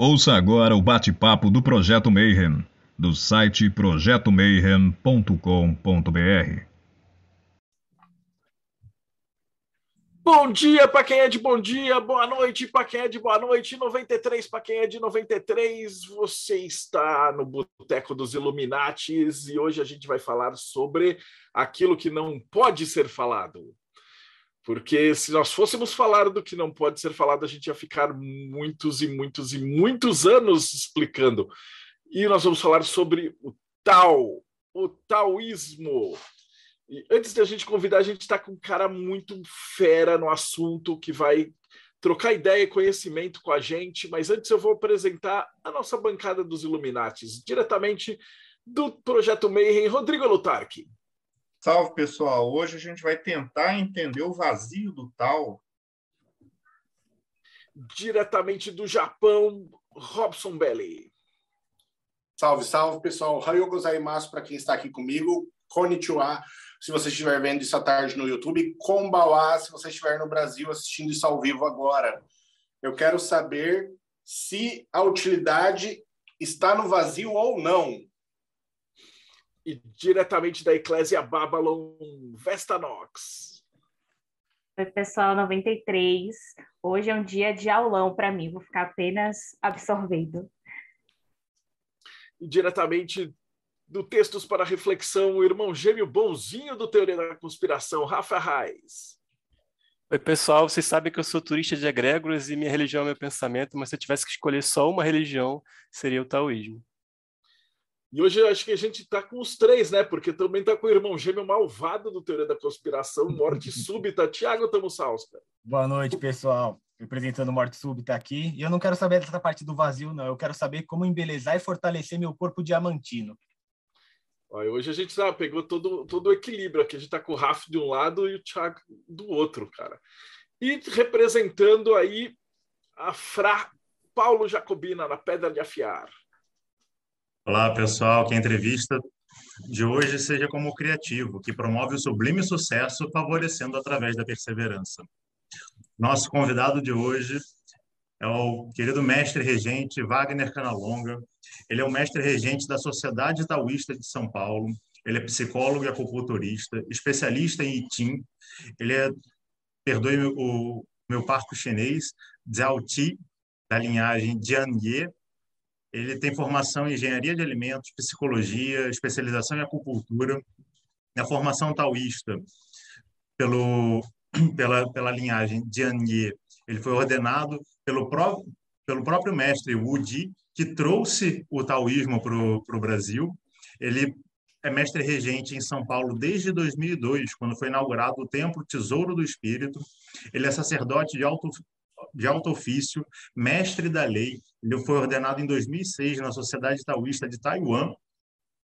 Ouça agora o bate-papo do Projeto Mayhem, do site projetomayhem.com.br. Bom dia para quem é de bom dia, boa noite para quem é de boa noite, 93 para quem é de 93. Você está no Boteco dos Illuminates e hoje a gente vai falar sobre aquilo que não pode ser falado. Porque se nós fôssemos falar do que não pode ser falado, a gente ia ficar muitos e muitos e muitos anos explicando. E nós vamos falar sobre o Tao, o taoísmo. E antes da gente convidar, a gente está com um cara muito fera no assunto que vai trocar ideia e conhecimento com a gente. Mas antes eu vou apresentar a nossa bancada dos Illuminates, diretamente do Projeto Mayhem, Rodrigo Lutarque. Salve, pessoal! Hoje a gente vai tentar entender o vazio do tal. Diretamente do Japão, Robson Belli. Salve, salve, pessoal. Hayo gozaimasu para quem está aqui comigo. Konnichiwa, se você estiver vendo isso à tarde no YouTube. Konbawa, se você estiver no Brasil assistindo isso ao vivo agora. Eu quero saber se a utilidade está no vazio ou não e diretamente da Eclésia Babylon, Vestanox. Oi, pessoal, 93. Hoje é um dia de aulão para mim, vou ficar apenas absorvendo. E diretamente do Textos para Reflexão, o irmão gêmeo bonzinho do Teoria da Conspiração, Rafa Reis. Oi, pessoal, vocês sabem que eu sou turista de egrégoras e minha religião é meu pensamento, mas se eu tivesse que escolher só uma religião, seria o taoísmo. E hoje acho que a gente está com os três, né? Porque também está com o irmão gêmeo malvado do Teoria da Conspiração, Morte Súbita, Tiago Tamussauskas. Boa noite, pessoal. Representando Morte Súbita aqui. E eu não quero saber dessa parte do vazio, não. Eu quero saber como embelezar e fortalecer meu corpo diamantino. Olha, hoje a gente tá, pegou todo, todo o equilíbrio aqui. A gente está com o Rafa de um lado e o Tiago do outro, cara. E representando aí a Fra Paulo Jacobina na Pedra de Afiar. Olá, pessoal. Que a entrevista de hoje seja como criativo, que promove o sublime sucesso, favorecendo através da perseverança. Nosso convidado de hoje é o querido mestre regente Wagner Canalonga. Ele é o mestre regente da Sociedade Taoísta de São Paulo. Ele é psicólogo e acupunturista, especialista em Itim. Ele é, perdoe o meu parco chinês, Zhao Ti, da linhagem Jianye, ele tem formação em engenharia de alimentos, psicologia, especialização em acupuntura, na formação taoísta pelo, pela, pela linhagem Jianye. Ele foi ordenado pelo, pró, pelo próprio mestre Wu Ji, que trouxe o taoísmo para o Brasil. Ele é mestre regente em São Paulo desde 2002, quando foi inaugurado o Templo Tesouro do Espírito. Ele é sacerdote de alto, de alto ofício, mestre da lei. Ele foi ordenado em 2006 na Sociedade Taoísta de Taiwan,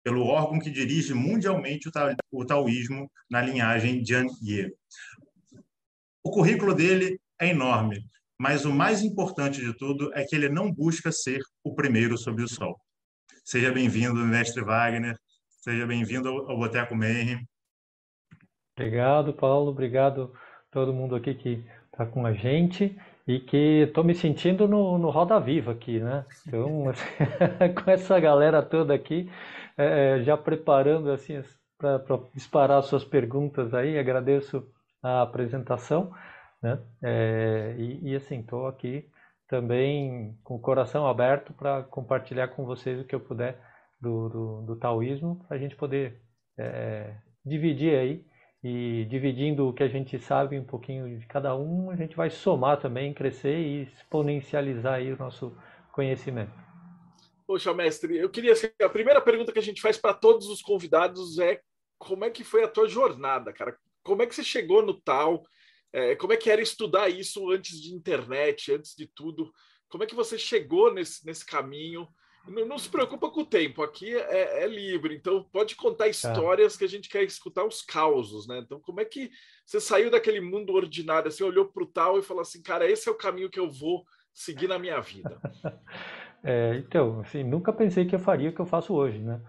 pelo órgão que dirige mundialmente o, taoísmo na linhagem Jian Ye. O currículo dele é enorme, mas o mais importante de tudo é que ele não busca ser o primeiro sob o sol. Seja bem-vindo, mestre Wagner. Seja bem-vindo ao Boteco Mayhem. Obrigado, Paulo. Obrigado todo mundo aqui que está com a gente e que estou me sentindo no, no Roda Viva aqui, né? Então, com essa galera toda aqui, é, é já preparando assim para disparar suas perguntas aí, agradeço a apresentação, né? É, e, e, assim, estou aqui também com o coração aberto para compartilhar com vocês o que eu puder do, do, do taoísmo, para a gente poder é, dividir aí e dividindo o que a gente sabe um pouquinho de cada um, a gente vai somar também, crescer e exponencializar aí o nosso conhecimento. Poxa, mestre, eu queria assim, a primeira pergunta que a gente faz para todos os convidados é como é que foi a tua jornada, cara? Como é que você chegou no tal? É, como é que era estudar isso antes de internet, antes de tudo? Como é que você chegou nesse, nesse caminho? Não, não, se preocupa com o tempo, aqui é, é livre, então pode contar tá. histórias que a gente quer escutar os causos, né? Então, como é que você saiu daquele mundo ordinário, você olhou para o tal e falou assim, cara, esse é o caminho que eu vou seguir na minha vida? é, então, assim, nunca pensei que eu faria o que eu faço hoje, né?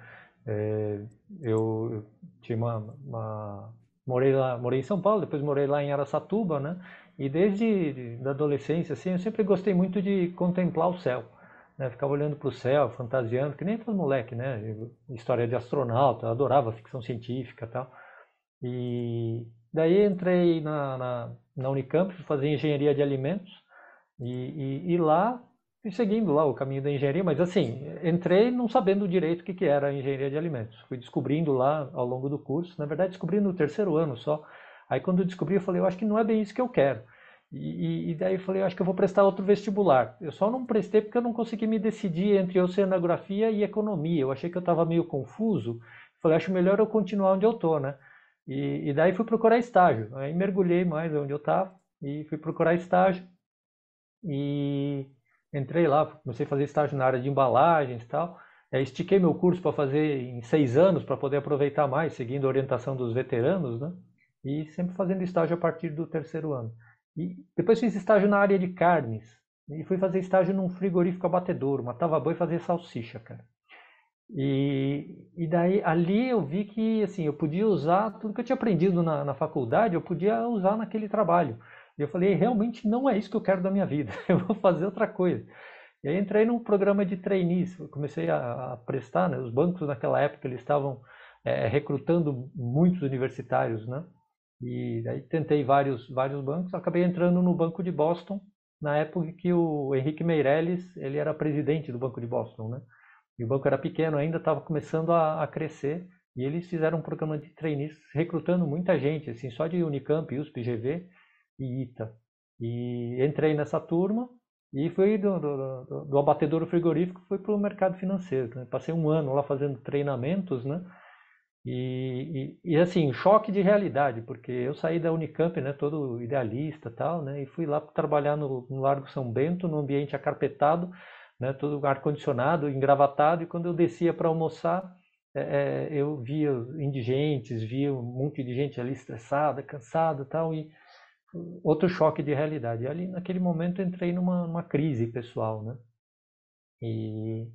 É, eu, eu, tinha uma, uma, morei lá, morei em São Paulo, depois morei lá em Aracatuba, né? E desde a adolescência, assim, eu sempre gostei muito de contemplar o céu. Né? Ficava olhando para o céu, fantasiando, que nem todo moleque, né? História de astronauta, adorava ficção científica tal. E daí entrei na, na, na Unicamp, fazer engenharia de alimentos e, e, e lá fui seguindo lá o caminho da engenharia, mas assim, entrei não sabendo direito o que, que era a engenharia de alimentos. Fui descobrindo lá ao longo do curso, na verdade descobri no terceiro ano só. Aí quando eu descobri, eu falei, eu acho que não é bem isso que eu quero. E, e, daí eu falei, acho que eu vou prestar outro vestibular. Eu só não prestei porque eu não consegui me decidir entre oceanografia e economia. Eu achei que eu estava meio confuso. Falei, acho melhor eu continuar onde eu estou, né? E, e, daí fui procurar estágio. Aí mergulhei mais onde eu estava e fui procurar estágio. E entrei lá, comecei a fazer estágio na área de embalagens e tal. Aí estiquei meu curso para fazer em seis anos, para poder aproveitar mais, seguindo a orientação dos veteranos, né? E sempre fazendo estágio a partir do terceiro ano. E depois fiz estágio na área de carnes. E fui fazer estágio num frigorífico abatedouro. Matava boi e fazia salsicha, cara. E, e daí ali eu vi que assim eu podia usar tudo que eu tinha aprendido na, na faculdade, eu podia usar naquele trabalho. E eu falei, realmente não é isso que eu quero da minha vida, eu vou fazer outra coisa. E aí entrei num programa de trainees, comecei a, a prestar, né? Os bancos naquela época eles estavam é, recrutando muitos universitários, né? E aí tentei vários vários bancos, acabei entrando no Banco de Boston na época que o Henrique Meirelles ele era presidente do Banco de Boston, né? E o banco era pequeno ainda, estava começando a, a, crescer e eles fizeram um programa de trainees recrutando muita gente, assim, só de Unicamp, USP, GV e ITA. E entrei nessa turma e fui do, do, do, do abatedouro frigorífico fui para o mercado financeiro. Né? Passei um ano lá fazendo treinamentos, né? E, e, e, assim, choque de realidade, porque eu saí da Unicamp, né, todo idealista tal, né, e fui lá trabalhar no, no Largo São Bento, num ambiente acarpetado, né, todo ar-condicionado, engravatado, e quando eu descia para almoçar, é, é, eu via indigentes, via um monte de gente ali estressada, cansada tal, e outro choque de realidade. E ali, naquele momento, entrei numa, numa crise pessoal, né, e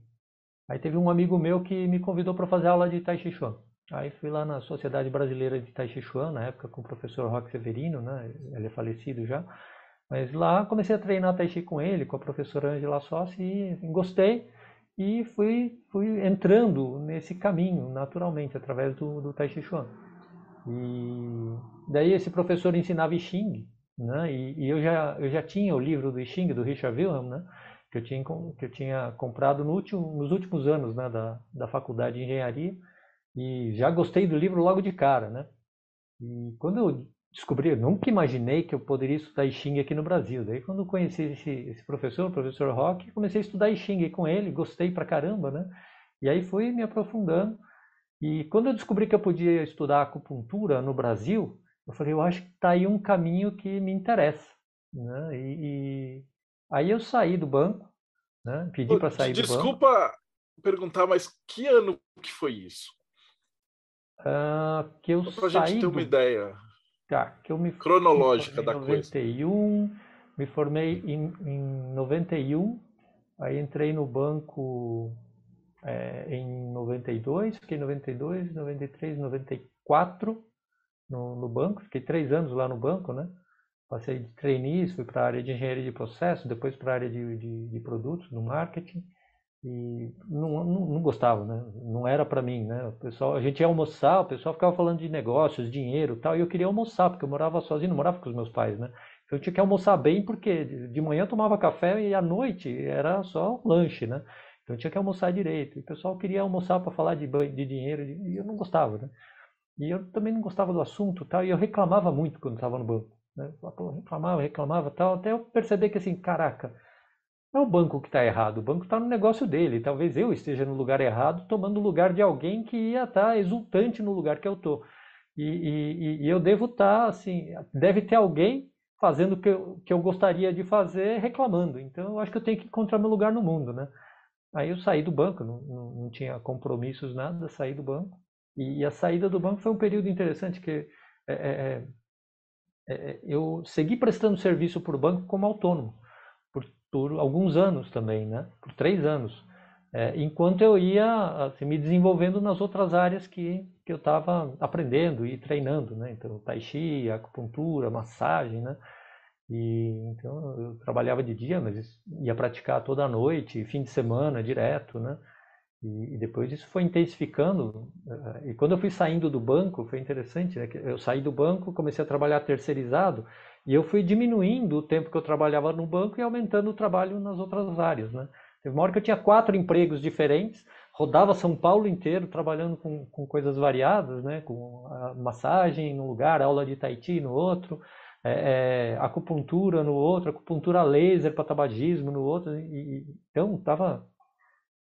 aí teve um amigo meu que me convidou para fazer aula de Tai Chi Chuan. Aí fui lá na Sociedade Brasileira de Tai Chi Chuan, na época com o professor Roque Severino, né? Ele é falecido já. Mas lá comecei a treinar Tai Chi com ele, com a professora Angela Sossi, e gostei. E fui, fui entrando nesse caminho naturalmente, através do, do Tai Chi Chuan. E daí esse professor ensinava I Ching, né? E, e, eu, já, eu já tinha o livro do I Ching, do Richard Wilhelm, né? Que eu tinha, que eu tinha comprado no último, nos últimos anos né? da, da faculdade de engenharia. E já gostei do livro logo de cara, né? E quando eu descobri, eu nunca imaginei que eu poderia estudar I Ching aqui no Brasil. Daí quando eu conheci esse, esse professor, o professor Rock, comecei a estudar I Ching com ele, gostei pra caramba, né? E aí fui me aprofundando. E quando eu descobri que eu podia estudar acupuntura no Brasil, eu falei, eu acho que está aí um caminho que me interessa. Né? E, e, aí eu saí do banco, né? pedi para sair Desculpa do banco. Desculpa perguntar, mas que ano que foi isso? Uh, que eu Só pra gente ter uma ideia. Tá, que eu me cronológica me da 91, coisa. Me formei em, em 91, aí entrei no banco é, em 92, fiquei em 92, 93, 94 no, no banco, fiquei três anos lá no banco, né? Passei de trainees, fui para a área de engenharia de processo, depois para a área de, de, de produtos, no marketing e não, não, não, gostava, né? Não era para mim, né? O pessoal, a gente ia almoçar, o pessoal ficava falando de negócios, dinheiro, tal, e eu queria almoçar porque eu morava sozinho, não morava com os meus pais, né? Então eu tinha que almoçar bem porque de manhã eu tomava café e à noite era só lanche, né? Então eu tinha que almoçar direito. E o pessoal queria almoçar para falar de, de dinheiro e eu não gostava, né? E eu também não gostava do assunto, tal, e eu reclamava muito quando estava no banco, né? Eu reclamava, reclamava, tal, até eu perceber que assim, caraca, é o banco que está errado, o banco está no negócio dele. Talvez eu esteja no lugar errado, tomando o lugar de alguém que ia estar tá exultante no lugar que eu estou. E, e, e, eu devo estar, tá, assim, deve ter alguém fazendo o que eu, que eu gostaria de fazer, reclamando. Então eu acho que eu tenho que encontrar meu lugar no mundo, né? Aí eu saí do banco, não, não, não tinha compromissos, nada, saí do banco. E, e, a saída do banco foi um período interessante, que é, é, é, é eu segui prestando serviço para o banco como autônomo por alguns anos também, né? Por três anos. É, enquanto eu ia assim, me desenvolvendo nas outras áreas que, que eu estava aprendendo e treinando, né? Então, tai chi, acupuntura, massagem, né? E então eu trabalhava de dia, mas ia praticar toda noite, fim de semana, direto, né? E, depois isso foi intensificando. E quando eu fui saindo do banco, foi interessante, né? Eu saí do banco, comecei a trabalhar terceirizado e eu fui diminuindo o tempo que eu trabalhava no banco e aumentando o trabalho nas outras áreas, né? Teve uma hora que eu tinha quatro empregos diferentes, rodava São Paulo inteiro trabalhando com, com coisas variadas, né? Com massagem no lugar, aula de Tahiti no outro, é, é, acupuntura no outro, acupuntura laser para tabagismo no outro. E, então, tava.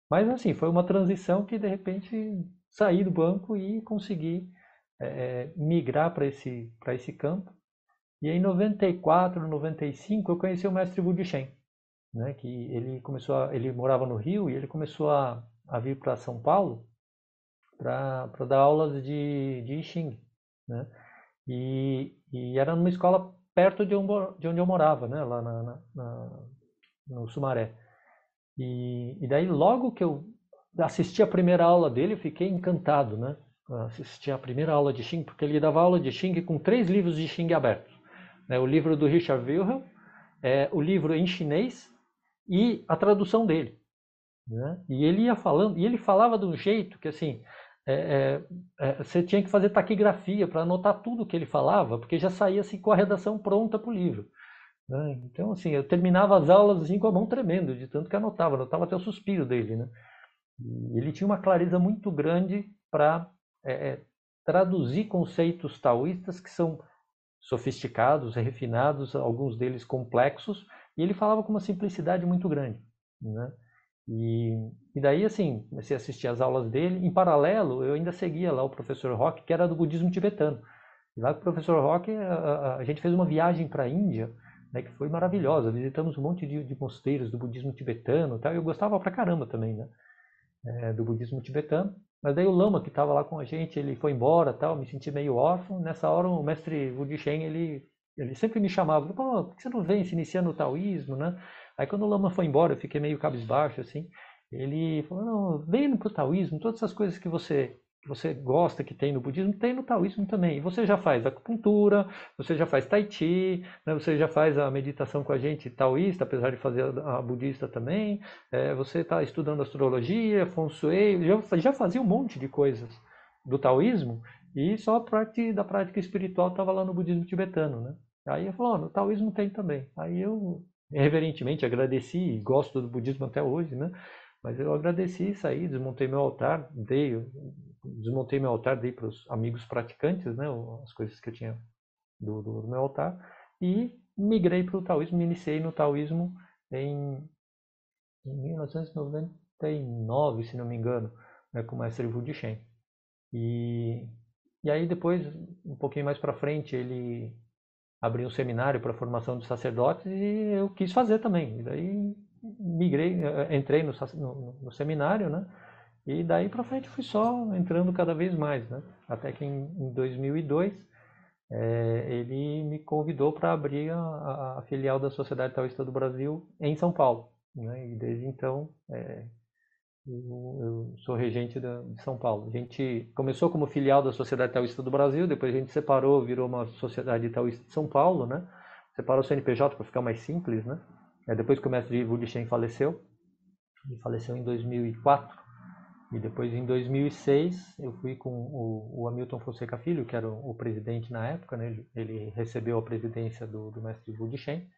Mas assim, foi uma transição que de repente saí do banco e consegui é, migrar para esse, esse campo. E em 94, 95, eu conheci o mestre Wu Shen, né? Que ele começou, a, ele morava no Rio e ele começou a, a vir para São Paulo para dar aulas de, de I Ching, né? E, e era numa escola perto de, de onde eu morava, né? Lá na, na, na no Sumaré. E, e, daí logo que eu assisti a primeira aula dele, eu fiquei encantado, né? Assisti a primeira aula de Xing, porque ele dava aula de Xing com três livros de Xing abertos. Né? O livro do Richard Wilhelm, é, o livro em chinês e a tradução dele. Né? E ele ia falando, e ele falava de um jeito que assim, é, é, é, você tinha que fazer taquigrafia para anotar tudo que ele falava, porque já saía assim, com a redação pronta para o livro. Né? Então, assim, eu terminava as aulas assim, com a mão tremendo, de tanto que anotava, anotava até o suspiro dele. Né? E ele tinha uma clareza muito grande para é, é, traduzir conceitos taoístas que são sofisticados, refinados, alguns deles complexos, e ele falava com uma simplicidade muito grande. Né? E, e daí, assim, comecei a assistir as aulas dele. Em paralelo, eu ainda seguia lá o professor Rock, que era do budismo tibetano. E lá com o professor Rock, a, a, a gente fez uma viagem para a Índia, né, que foi maravilhosa. Visitamos um monte de, de mosteiros do budismo tibetano tal. Eu gostava pra caramba também, né? É, do budismo tibetano. Mas daí o lama que estava lá com a gente, ele foi embora, tal, me senti meio órfão. Nessa hora o mestre Wudishen, ele ele sempre me chamava, Pô, por que você não vem se iniciando no taoísmo, né? Aí quando o Lama foi embora, eu fiquei meio cabisbaixo, assim. Ele falou, não, vem pro taoísmo, todas essas coisas que você você gosta que tem no budismo, tem no taoísmo também. E você já faz acupuntura, você já faz tai chi, né? você já faz a meditação com a gente taoísta, apesar de fazer a budista também. É, você está estudando astrologia, feng shui, já, já fazia um monte de coisas do taoísmo e só a parte da prática espiritual estava lá no budismo tibetano, né? Aí ele falou, oh, no taoísmo tem também. Aí eu reverentemente agradeci, gosto do budismo até hoje, né? Mas eu agradeci isso aí, desmontei meu altar, dei, desmontei meu altar, dei para os amigos praticantes, né? As coisas que eu tinha do, do meu altar e migrei para o taoísmo, me iniciei no taoísmo em, em 1999, se não me engano, né, com o mestre Wu Shen. E, e aí depois, um pouquinho mais para frente, ele abri um seminário para formação de sacerdotes e eu quis fazer também. E daí migrei, eh, entrei no, no, no seminário, né? E daí para frente fui só entrando cada vez mais, né? Até que em, em 2002 é, eh, ele me convidou para abrir a, a, filial da Sociedade Taoísta do Brasil em São Paulo, né? E desde então é, eu, eu, sou regente da, de São Paulo. A gente começou como filial da Sociedade Taoísta do Brasil, depois a gente separou, virou uma Sociedade Taoísta de São Paulo, né? Separou o CNPJ para ficar mais simples, né? É depois que o mestre Wu Shen faleceu, ele faleceu em 2004, e depois em 2006 eu fui com o, o Hamilton Fonseca Filho, que era o, o presidente na época, né? ele, ele, recebeu a presidência do, do mestre Wu Shen,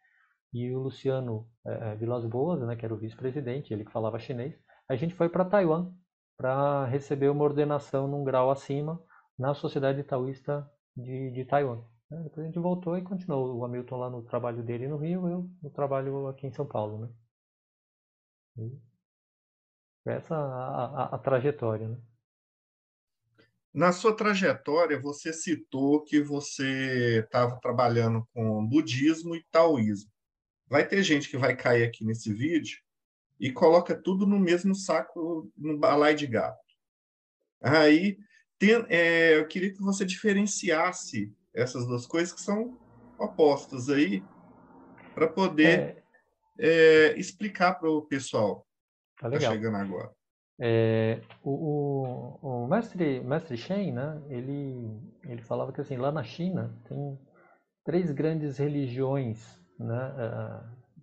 e o Luciano é, Vilas Boas, né, que era o vice-presidente, ele que falava chinês, a gente foi para Taiwan para receber uma ordenação num grau acima na Sociedade Taoísta de, de Taiwan. Né? Depois a gente voltou e continuou. O Hamilton lá no trabalho dele no Rio, eu no trabalho aqui em São Paulo. Né? E essa a, a, a trajetória. Né? Na sua trajetória, você citou que você estava trabalhando com budismo e taoísmo. Vai ter gente que vai cair aqui nesse vídeo e coloca tudo no mesmo saco, no balai de gato. Aí, tem, é, eu queria que você diferenciasse essas duas coisas que são opostas aí, para poder é... É, explicar para o pessoal tá que está chegando agora. É, o, o, o, mestre, mestre Shen, né, ele, ele falava que assim, lá na China tem três grandes religiões né,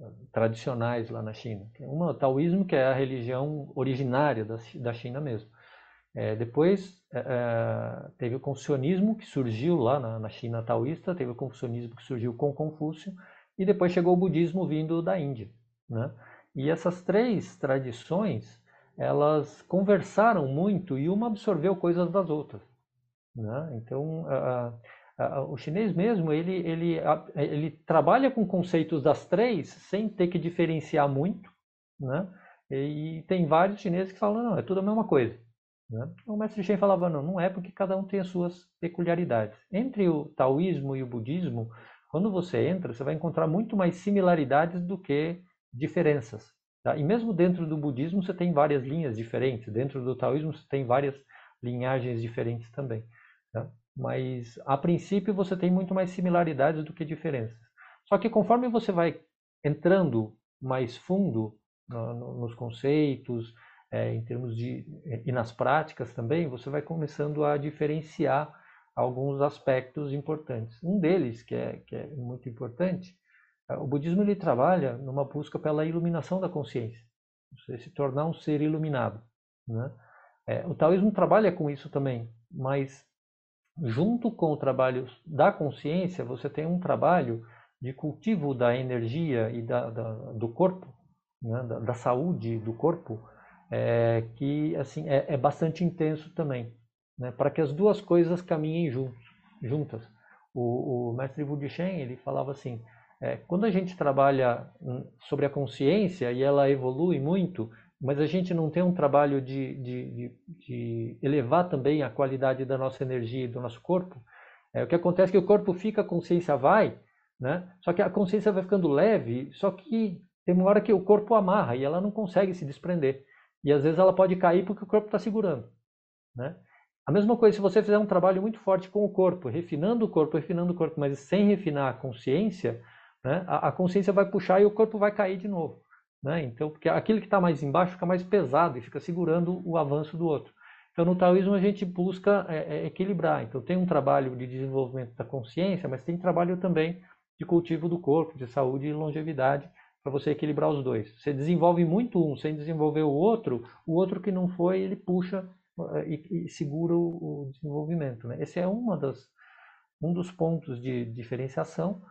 uh, tradicionais lá na China. Uma, o taoísmo, que é a religião originária da, da China mesmo. É, depois é, teve o confucionismo, que surgiu lá na, na, China taoísta, teve o confucionismo que surgiu com Confúcio, e depois chegou o budismo vindo da Índia. Né? E essas três tradições, elas conversaram muito e uma absorveu coisas das outras. Né? Então, a, a, o chinês mesmo, ele, ele, ele trabalha com conceitos das três sem ter que diferenciar muito, né? E tem vários chineses que falam, não, é tudo a mesma coisa. Né? O mestre Shen falava, não, não é porque cada um tem as suas peculiaridades. Entre o taoísmo e o budismo, quando você entra, você vai encontrar muito mais similaridades do que diferenças. Tá? E mesmo dentro do budismo você tem várias linhas diferentes, dentro do taoísmo você tem várias linhagens diferentes também. Tá? Mas a princípio você tem muito mais similaridades do que diferenças. Só que conforme você vai entrando mais fundo no, no, nos conceitos, é, em termos de e nas práticas também, você vai começando a diferenciar alguns aspectos importantes. Um deles que é, que é muito importante é, o budismo ele trabalha numa busca pela iluminação da consciência, você se tornar um ser iluminado. Né? É, o taoísmo trabalha com isso também, mas junto com o trabalho da consciência, você tem um trabalho de cultivo da energia e da, da do corpo, né? da, da, saúde do corpo, é, que assim é, é, bastante intenso também, né? para que as duas coisas caminhem juntos, juntas. O, o mestre Shen ele falava assim, é, quando a gente trabalha hum, sobre a consciência e ela evolui muito, mas a gente não tem um trabalho de, de, de, de elevar também a qualidade da nossa energia e do nosso corpo, é, o que acontece é que o corpo fica, a consciência vai, né? só que a consciência vai ficando leve, só que tem uma hora que o corpo amarra e ela não consegue se desprender. E às vezes ela pode cair porque o corpo está segurando. Né? A mesma coisa se você fizer um trabalho muito forte com o corpo, refinando o corpo, refinando o corpo, mas sem refinar a consciência, né? a, a, consciência vai puxar e o corpo vai cair de novo. Né? Então, porque aquilo que está mais embaixo fica mais pesado e fica segurando o avanço do outro. Então, no taoísmo a gente busca é, é, equilibrar. Então, tem um trabalho de desenvolvimento da consciência, mas tem trabalho também de cultivo do corpo, de saúde e longevidade, para você equilibrar os dois. Você desenvolve muito um sem desenvolver o outro, o outro que não foi, ele puxa é, e, e segura o, o desenvolvimento. Né? Esse é uma das, um dos pontos de diferenciação.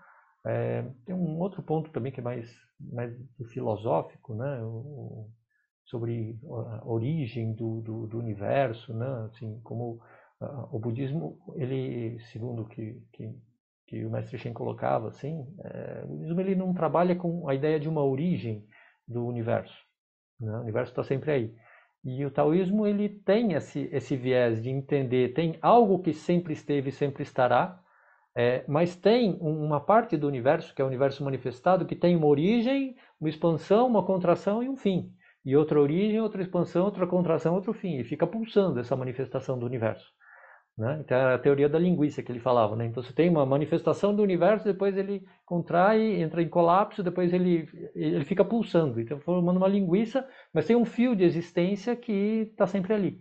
É, tem um outro ponto também que é mais, mais filosófico, né? O, sobre a origem do, do, do, universo, né? Assim, como o budismo, ele, segundo que, que, que o mestre Shen colocava, assim, é, o budismo ele não trabalha com a ideia de uma origem do universo. Né? O universo está sempre aí. E o taoísmo ele tem esse, esse viés de entender, tem algo que sempre esteve e sempre estará, é, mas tem uma parte do universo, que é o universo manifestado, que tem uma origem, uma expansão, uma contração e um fim. E outra origem, outra expansão, outra contração, outro fim. E fica pulsando essa manifestação do universo. Né? Então, é a teoria da linguiça que ele falava. Né? Então, você tem uma manifestação do universo, depois ele contrai, entra em colapso, depois ele, ele fica pulsando. Então, formando uma linguiça, mas tem um fio de existência que está sempre ali.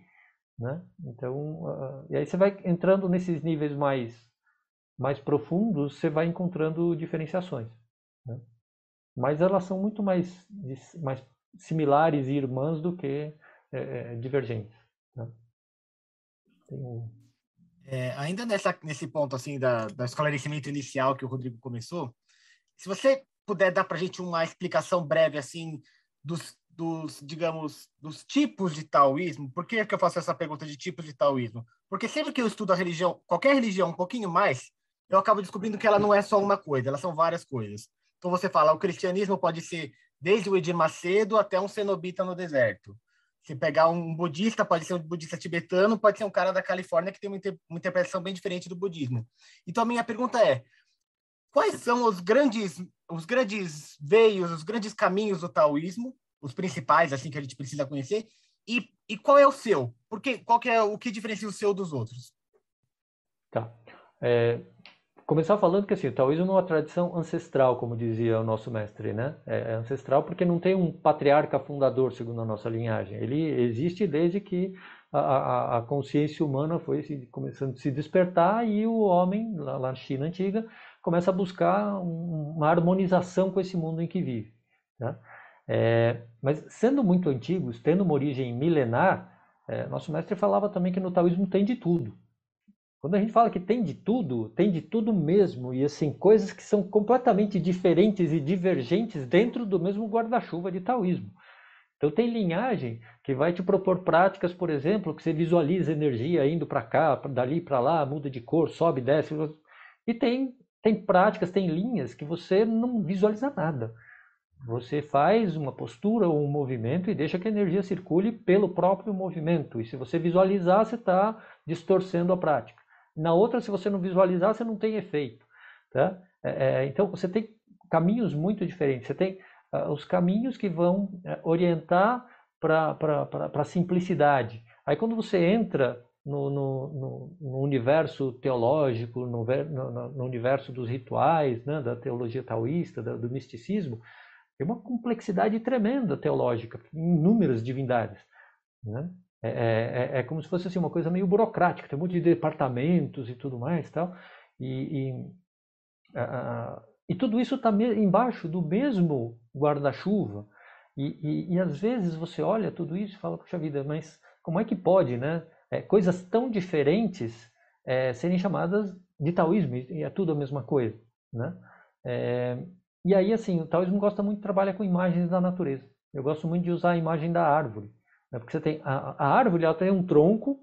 Né? Então, uh, e aí você vai entrando nesses níveis mais mais profundos, você vai encontrando diferenciações. Né? Mas elas são muito mais, mais similares e irmãs do que é, é, divergentes. Né? Um... É, ainda nessa, nesse ponto assim da, da esclarecimento inicial que o Rodrigo começou, se você puder dar para a gente uma explicação breve assim dos, dos, digamos, dos tipos de taoísmo. Por que, que eu faço essa pergunta de tipos de taoísmo? Porque sempre que eu estudo a religião, qualquer religião um pouquinho mais, eu acabo descobrindo que ela não é só uma coisa, elas são várias coisas. Então você fala, o cristianismo pode ser desde o Edir Macedo até um cenobita no deserto. Se pegar um budista, pode ser um budista tibetano, pode ser um cara da Califórnia que tem uma, inter uma interpretação bem diferente do budismo. Então a minha pergunta é: quais são os grandes os grandes veios, os grandes caminhos do taoísmo, os principais assim que a gente precisa conhecer? E, e qual é o seu? Porque qual que é o que diferencia o seu dos outros? Tá. É, começar falando que assim, o taoísmo é uma tradição ancestral, como dizia o nosso mestre, né? É, é ancestral porque não tem um patriarca fundador, segundo a nossa linhagem. Ele existe desde que a, a, a consciência humana foi se, começando a se despertar e o homem, lá, lá na China antiga, começa a buscar uma harmonização com esse mundo em que vive. Tá? É, mas sendo muito antigos, tendo uma origem milenar, é, nosso mestre falava também que no taoísmo tem de tudo. Quando a gente fala que tem de tudo, tem de tudo mesmo, e assim, coisas que são completamente diferentes e divergentes dentro do mesmo guarda-chuva de taoísmo. Então tem linhagem que vai te propor práticas, por exemplo, que você visualiza energia indo para cá, dali para lá, muda de cor, sobe, desce. E tem, tem práticas, tem linhas que você não visualiza nada. Você faz uma postura ou um movimento e deixa que a energia circule pelo próprio movimento. E se você visualizar, você está distorcendo a prática. Na outra, se você não visualizar, você não tem efeito. Tá? É, é então, você tem caminhos muito diferentes. Você tem uh, os caminhos que vão uh, orientar para a simplicidade. Aí quando você entra no, no, no, universo teológico, no, no, universo dos rituais, né, da teologia taoísta, do misticismo, tem uma complexidade tremenda teológica, inúmeras divindades. Né? É, é, é, é, como se fosse assim, uma coisa meio burocrática, tem um monte de departamentos e tudo mais. Tal, e, e, uh, e tudo isso está embaixo do mesmo guarda-chuva. E, e, e, às vezes você olha tudo isso e fala, puxa vida, mas como é que pode, né? É, coisas tão diferentes é, serem chamadas de taoísmo, e é tudo a mesma coisa, né? É, e aí, assim, o taoísmo gosta muito de trabalhar com imagens da natureza. Eu gosto muito de usar a imagem da árvore, né? porque você tem a, a, árvore, ela tem um tronco,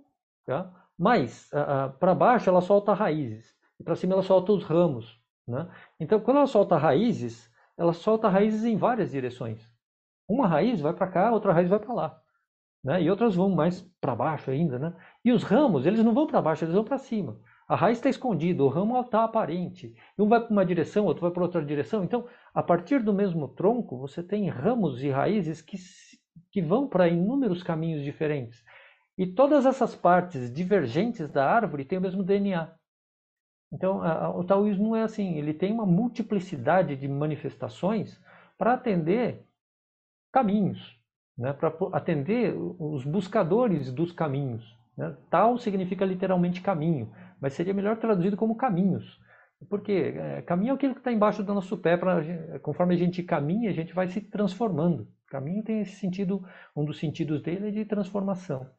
tá? mas para baixo ela solta raízes, e para cima ela solta os ramos, né? Então, quando ela solta raízes, ela solta raízes em várias direções. Uma raiz vai para cá, outra raiz vai para lá. Né? E outras vão mais para baixo ainda. Né? E os ramos, eles não vão para baixo, eles vão para cima. A raiz está escondida, o ramo está aparente. Um vai para uma direção, outro vai para outra direção. Então, a partir do mesmo tronco, você tem ramos e raízes que, que vão para inúmeros caminhos diferentes. E todas essas partes divergentes da árvore têm o mesmo DNA. Então, a, o taoísmo é assim, ele tem uma multiplicidade de manifestações para atender caminhos, né? para atender os buscadores dos caminhos. Né? Tal significa literalmente caminho, mas seria melhor traduzido como caminhos. Porque é, caminho é aquilo que está embaixo do nosso pé, pra, conforme a gente caminha, a gente vai se transformando. Caminho tem esse sentido, um dos sentidos dele é de transformação.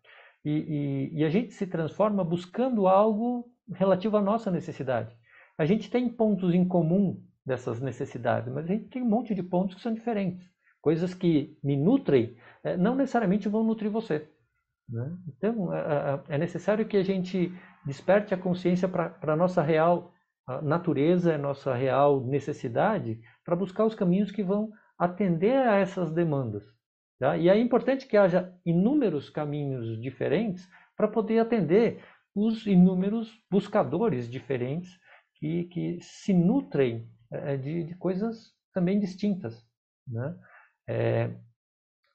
E, e, e a gente se transforma buscando algo relativo à nossa necessidade. A gente tem pontos em comum dessas necessidades, mas a gente tem um monte de pontos que são diferentes. Coisas que me nutrem eh, não necessariamente vão nutrir você. Né? Então, é, é, é necessário que a gente desperte a consciência para a nossa real natureza, a nossa real necessidade, para buscar os caminhos que vão atender a essas demandas. Tá? E é importante que haja inúmeros caminhos diferentes para poder atender os inúmeros buscadores diferentes que, que se nutrem é, de, de, coisas também distintas. Né? É,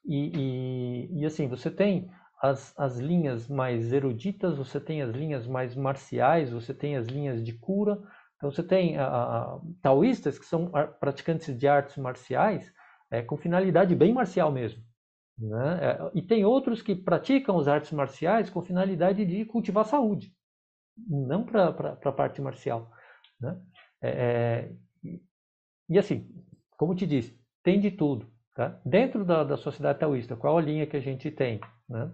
e, e, e, assim, você tem as, as linhas mais eruditas, você tem as linhas mais marciais, você tem as linhas de cura. Então, você tem a, a, taoístas que são praticantes de artes marciais é, com finalidade bem marcial mesmo. Né? É, e tem outros que praticam as artes marciais com finalidade de cultivar saúde, não para a parte marcial. Né? É, é e assim, como te disse, tem de tudo. Tá? Dentro da, da sociedade taoísta, qual a linha que a gente tem? Né?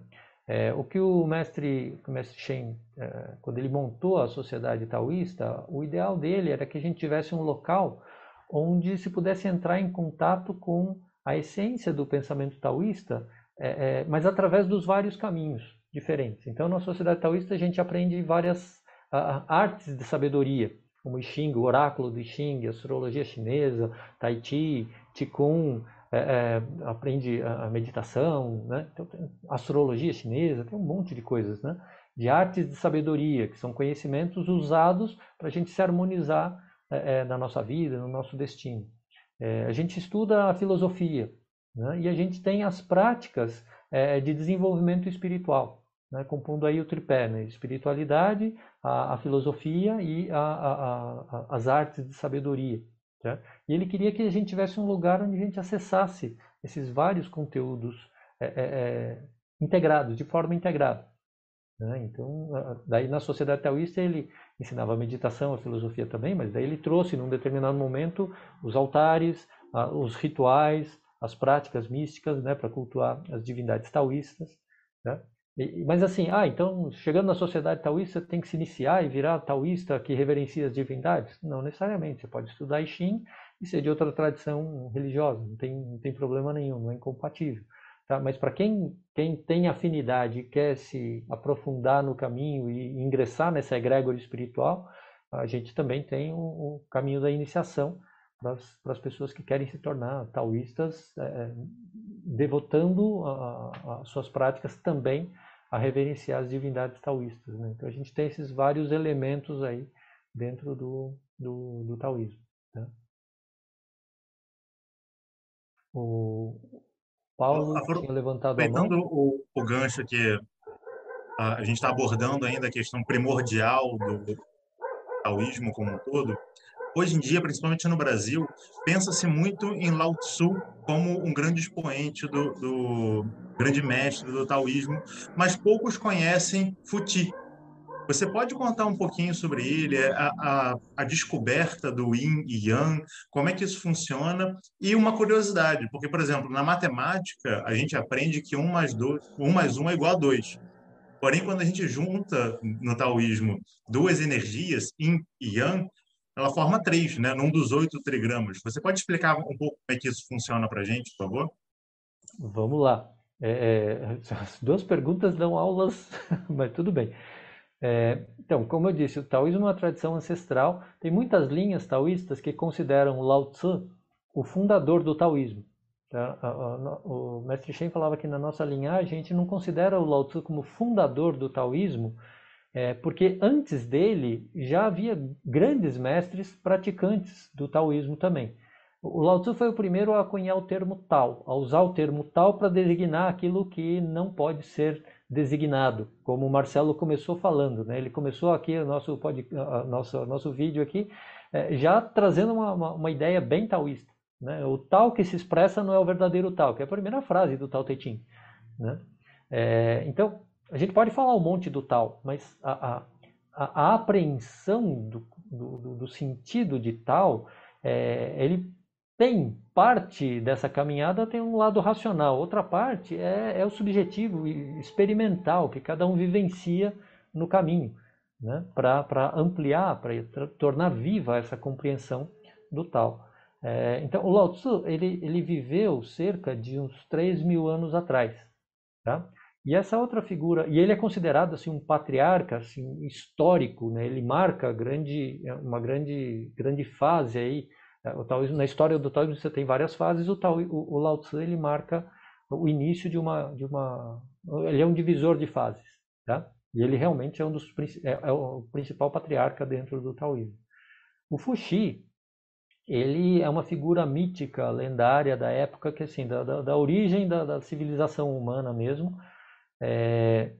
É, o que o mestre, o mestre Shen, é, quando ele montou a sociedade taoísta, o ideal dele era que a gente tivesse um local onde se pudesse entrar em contato com a essência do pensamento taoísta, é, é, mas através dos vários caminhos diferentes. Então, na sociedade taoísta, a gente aprende várias a, artes de sabedoria, como o I Ching, o oráculo do I Ching, astrologia chinesa, Tai Chi, Qigong, é, é, aprende a, meditação, né? então, astrologia chinesa, tem um monte de coisas, né? de artes de sabedoria, que são conhecimentos usados para a gente se harmonizar é, é, na nossa vida, no nosso destino. É, a gente estuda a filosofia né? e a gente tem as práticas de desenvolvimento espiritual, né? compondo aí o tripé, né? espiritualidade, a, a filosofia e a, a, as artes de sabedoria. Tá? E ele queria que a gente tivesse um lugar onde a gente acessasse esses vários conteúdos é, é, é integrados, de forma integrada. Né? Então, daí na sociedade taoísta ele ensinava a meditação, a filosofia também, mas daí ele trouxe num determinado momento os altares, os rituais, as práticas místicas, né, para cultuar as divindades taoístas, né? Mas assim, ah, então chegando na sociedade taoísta tem que se iniciar e virar taoísta que reverencia as divindades? Não necessariamente. Você pode estudar I Ching e ser de outra tradição religiosa, não tem, não tem problema nenhum, não é incompatível. Tá? Mas para quem, quem tem afinidade e quer se aprofundar no caminho e ingressar nessa egrégora espiritual, a gente também tem o, o caminho da iniciação para as pessoas que querem se tornar taoístas, é, devotando as suas práticas também a reverenciar as divindades taoístas. Né? Então a gente tem esses vários elementos aí dentro do, do, do taoísmo. Tá? O Paulo Apro tinha levantado a mão. O, o gancho que a, a gente está abordando ainda a questão primordial do, do taoísmo como um todo, hoje em dia, principalmente no Brasil, pensa-se muito em Lao Tzu como um grande expoente do, do, grande mestre do taoísmo, mas poucos conhecem Futi. Você pode contar um pouquinho sobre ele, a, a, a, descoberta do Yin e Yang, como é que isso funciona? E uma curiosidade, porque, por exemplo, na matemática, a gente aprende que 1 mais, 2, 1 mais 1 é igual a 2. Porém, quando a gente junta no taoísmo duas energias, Yin e Yang, ela forma três, né, num dos oito trigramas. Você pode explicar um pouco como é que isso funciona para a gente, por favor? Vamos lá. É, é, as duas perguntas dão aulas, mas tudo bem. É, então, como eu disse, o taoísmo é uma tradição ancestral. Tem muitas linhas taoístas que consideram Lao Tzu o fundador do taoísmo. Tá? O mestre Shen falava que na nossa linhagem a gente não considera o Lao Tzu como fundador do taoísmo, é, porque antes dele já havia grandes mestres praticantes do taoísmo também. O Lao Tzu foi o primeiro a cunhar o termo Tao, a usar o termo Tao para designar aquilo que não pode ser designado, como o Marcelo começou falando. Né? Ele começou aqui o nosso, pode, nosso, nosso vídeo aqui é, já trazendo uma, uma, uma, ideia bem taoísta. Né? O Tao que se expressa não é o verdadeiro Tao, que é a primeira frase do Tao Te Ching. Né? É, então, a gente pode falar um monte do tal, mas a, a, a apreensão do, do, do, sentido de tal, é, ele tem parte dessa caminhada tem um lado racional, outra parte é, é o subjetivo e experimental que cada um vivencia no caminho, né? para ampliar, para tornar viva essa compreensão do tal. É, então, o Lao Tzu ele, ele viveu cerca de uns 3 mil anos atrás. Tá? E essa outra figura, e ele é considerado assim um patriarca assim histórico, né? Ele marca grande uma grande grande fase aí. É, o taoísmo, na história do taoísmo você tem várias fases. O, Tao, o, o Lao Tzu ele marca o início de uma de uma ele é um divisor de fases, tá? E ele realmente é um dos é, é o principal patriarca dentro do taoísmo. O Fuxi ele é uma figura mítica, lendária da época que assim da, da, da origem da, da civilização humana mesmo é,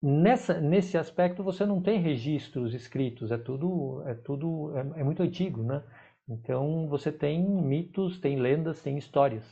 nessa, nesse aspecto você não tem registros escritos, é tudo, é tudo, é, é, muito antigo, né? Então você tem mitos, tem lendas, tem histórias.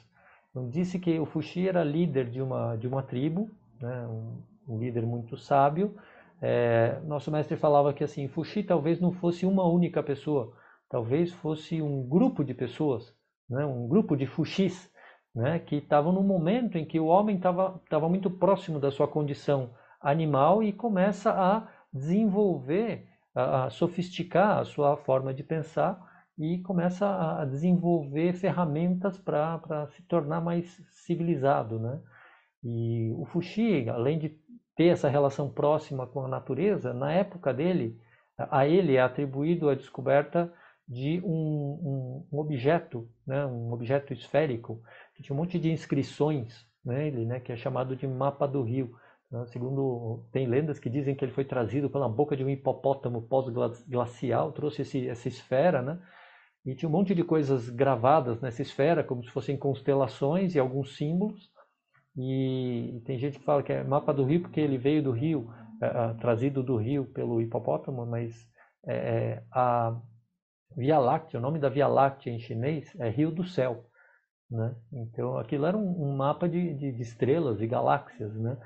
Então, disse que o Fuxi era líder de uma de uma tribo, né? um, um líder muito sábio. É, nosso mestre falava que assim, Fuxi talvez não fosse uma única pessoa, talvez fosse um grupo de pessoas, né? um grupo de Fuxis né, que estavam no momento em que o homem estava muito próximo da sua condição animal e começa a desenvolver, a, a sofisticar a sua forma de pensar e começa a desenvolver ferramentas para se tornar mais civilizado. Né? E o Fuxi, além de ter essa relação próxima com a natureza, na época dele, a ele é atribuído a descoberta de um, um, objeto, né, um objeto esférico, tinha um monte de inscrições nele, né, que é chamado de mapa do rio. Né, segundo, tem lendas que dizem que ele foi trazido pela boca de um hipopótamo pós-glacial, trouxe esse, essa esfera, né, e tinha um monte de coisas gravadas nessa esfera, como se fossem constelações e alguns símbolos. E tem gente que fala que é mapa do rio porque ele veio do rio, é, trazido do rio pelo hipopótamo, mas é, a Via Láctea, o nome da Via Láctea em chinês é Rio do Céu. Né? Então aquilo era um, um mapa de, de, de, estrelas e galáxias. Né?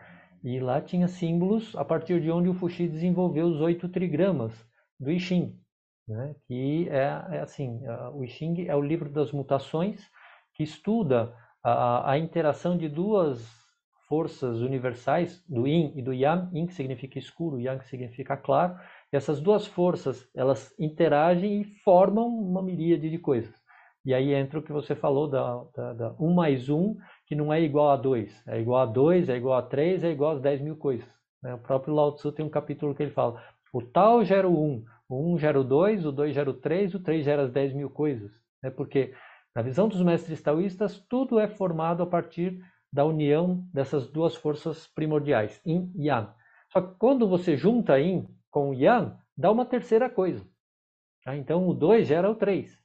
E lá tinha símbolos a partir de onde o Fuxi desenvolveu os oito trigramas do I Ching, né? que é, é assim, o I Ching é o livro das mutações que estuda a, a interação de duas forças universais, do Yin e do Yang, Yin que significa escuro, Yang que significa claro, e essas duas forças, elas interagem e formam uma miríade de coisas. E aí entra o que você falou da, da, da 1 mais 1, que não é igual a 2. É igual a 2, é igual a 3, é igual a 10 mil coisas. Né? O próprio Lao Tzu tem um capítulo que ele fala, o tal gera o 1, o 1 gera o 2, o 2 gera o 3, o 3 gera as 10 mil coisas. Né? Porque na visão dos mestres taoístas, tudo é formado a partir da união dessas duas forças primordiais, Yin e Yang. Só que quando você junta Yin com Yang, dá uma terceira coisa. Tá? Então o 2 gera o 3.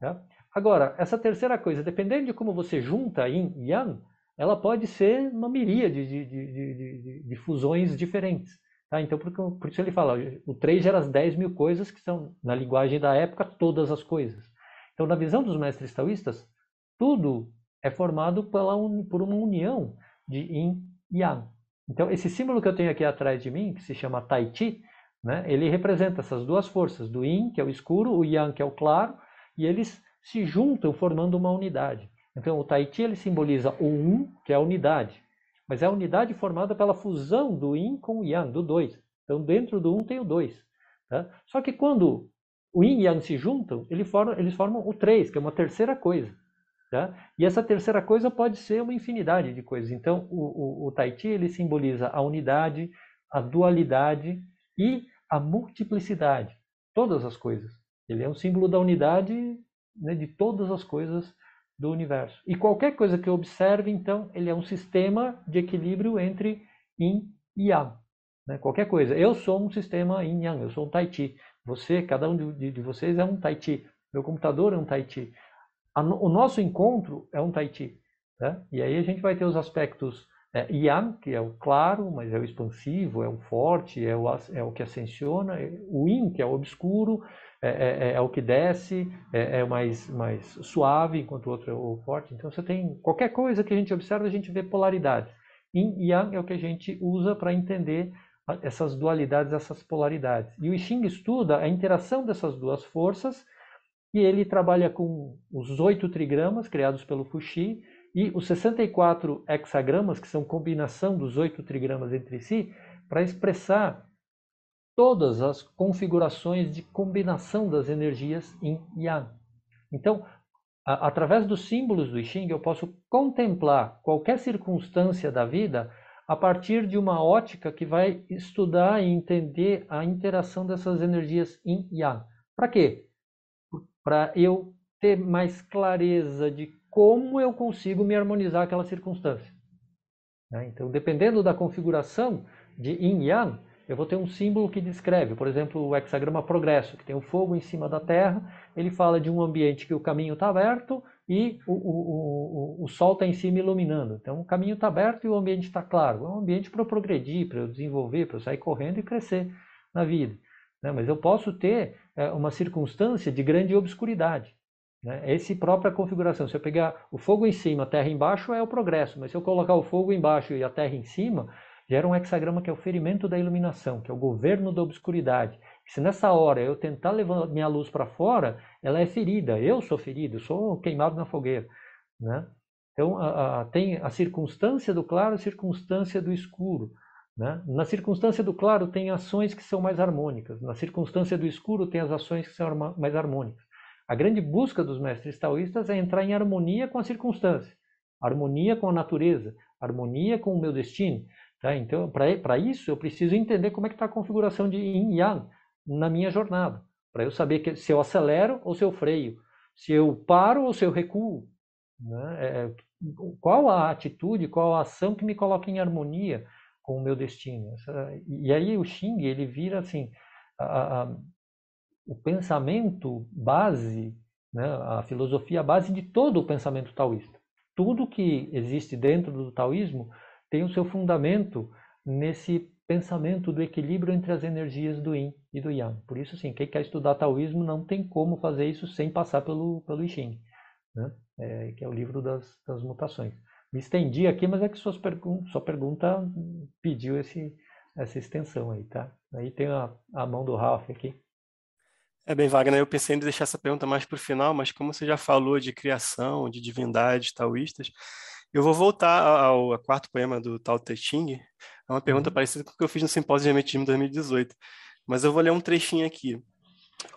Tá? Agora, essa terceira coisa, dependendo de como você junta Yin e Yang, ela pode ser uma miríade de, de, de, de fusões diferentes. Tá? Então, por, por, isso ele fala, o 3 gera as 10 mil coisas, que são, na linguagem da época, todas as coisas. Então, na visão dos mestres taoístas, tudo é formado pela, por uma união de Yin e Yang. Então, esse símbolo que eu tenho aqui atrás de mim, que se chama Tai Chi, né, ele representa essas duas forças, do Yin, que é o escuro, o Yang, que é o claro, e eles se juntam formando uma unidade. Então, o Tahiti ele simboliza o um, que é a unidade, mas é a unidade formada pela fusão do yin com o yang, do dois. Então, dentro do um tem o dois. Tá? Só que quando o yin e yang se juntam, eles formam, eles formam o três, que é uma terceira coisa. Tá? E essa terceira coisa pode ser uma infinidade de coisas. Então, o, o, o Tahiti ele simboliza a unidade, a dualidade e a multiplicidade. Todas as coisas. Ele é um símbolo da unidade né, de todas as coisas do universo. E qualquer coisa que eu observe, então, ele é um sistema de equilíbrio entre Yin e Yang. Né? Qualquer coisa. Eu sou um sistema Yin Yang, eu sou um Tai Chi. Você, cada um de, de, vocês é um Tai Chi. Meu computador é um Tai Chi. A, o nosso encontro é um Tai Chi. Tá? E aí a gente vai ter os aspectos é, Yang, que é o claro, mas é o expansivo, é o forte, é o, é o que ascensiona. O Yin, que é o obscuro, é, é, é, é, o que desce, é, é, mais, mais suave, enquanto o outro é o forte. Então você tem qualquer coisa que a gente observa, a gente vê polaridades. Yin e Yang é o que a gente usa para entender essas dualidades, essas polaridades. E o I Ching estuda a interação dessas duas forças e ele trabalha com os oito trigramas criados pelo Fuxi e os 64 hexagramas, que são combinação dos oito trigramas entre si, para expressar todas as configurações de combinação das energias Yin e Yang. Então, a, através dos símbolos do I Ching, eu posso contemplar qualquer circunstância da vida a partir de uma ótica que vai estudar e entender a interação dessas energias Yin e Yang. Para quê? Para eu ter mais clareza de como eu consigo me harmonizar aquela circunstância. Né? Então, dependendo da configuração de Yin e Yang, eu vou ter um símbolo que descreve, por exemplo, o hexagrama progresso, que tem o fogo em cima da terra, ele fala de um ambiente que o caminho está aberto e o, o, o, o sol está em cima iluminando. Então, o caminho está aberto e o ambiente está claro. É um ambiente para eu progredir, para eu desenvolver, para eu sair correndo e crescer na vida. Né? Mas eu posso ter é, uma circunstância de grande obscuridade. Né? Essa própria configuração. Se eu pegar o fogo em cima, a terra embaixo, é o progresso. Mas se eu colocar o fogo embaixo e a terra em cima, gera um hexagrama que é o ferimento da iluminação, que é o governo da obscuridade. Se nessa hora eu tentar levar minha luz para fora, ela é ferida. Eu sou ferido, sou queimado na fogueira. Né? Então, a, a, tem a circunstância do claro e a circunstância do escuro. Né? Na circunstância do claro, tem ações que são mais harmônicas. Na circunstância do escuro, tem as ações que são mais harmônicas. A grande busca dos mestres taoístas é entrar em harmonia com a circunstância, harmonia com a natureza, harmonia com o meu destino. Tá? Então, para isso, eu preciso entender como é que está a configuração de Yin Yang na minha jornada, para eu saber que, se eu acelero ou se eu freio, se eu paro ou se eu recuo. Né? É, é, qual a atitude, qual a ação que me coloca em harmonia com o meu destino? E aí o Xing, ele vira assim, a, a, o pensamento base, né? a filosofia base de todo o pensamento taoísta. Tudo que existe dentro do taoísmo tem o seu fundamento nesse pensamento do equilíbrio entre as energias do Yin e do Yang. Por isso, sim, quem quer estudar taoísmo não tem como fazer isso sem passar pelo, pelo I Ching, né? É, que é o livro das, das mutações. me estendi aqui, mas é que suas pergun sua pergunta pediu esse, essa extensão aí, tá? Aí tem a, a mão do Ralph aqui. É bem, Wagner, eu pensei em deixar essa pergunta mais para o final, mas como você já falou de criação, de divindades taoístas, eu vou voltar ao, ao quarto poema do Tao Te Ching. É uma pergunta uhum. parecida com o que eu fiz no Simpósio de Hermetismo 2018. Mas eu vou ler um trechinho aqui.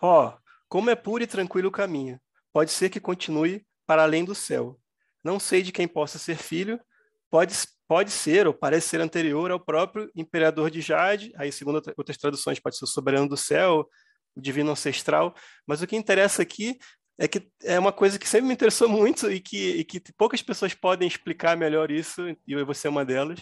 Ó, oh, como é puro e tranquilo o caminho. Pode ser que continue para além do céu. Não sei de quem possa ser filho. Pode, pode ser ou parece ser anterior ao próprio imperador de Jade. Aí, segundo outras traduções, pode ser o soberano do céu, o divino ancestral, mas o que interessa aqui é que é uma coisa que sempre me interessou muito e que, e que poucas pessoas podem explicar melhor isso, e eu vou ser uma delas.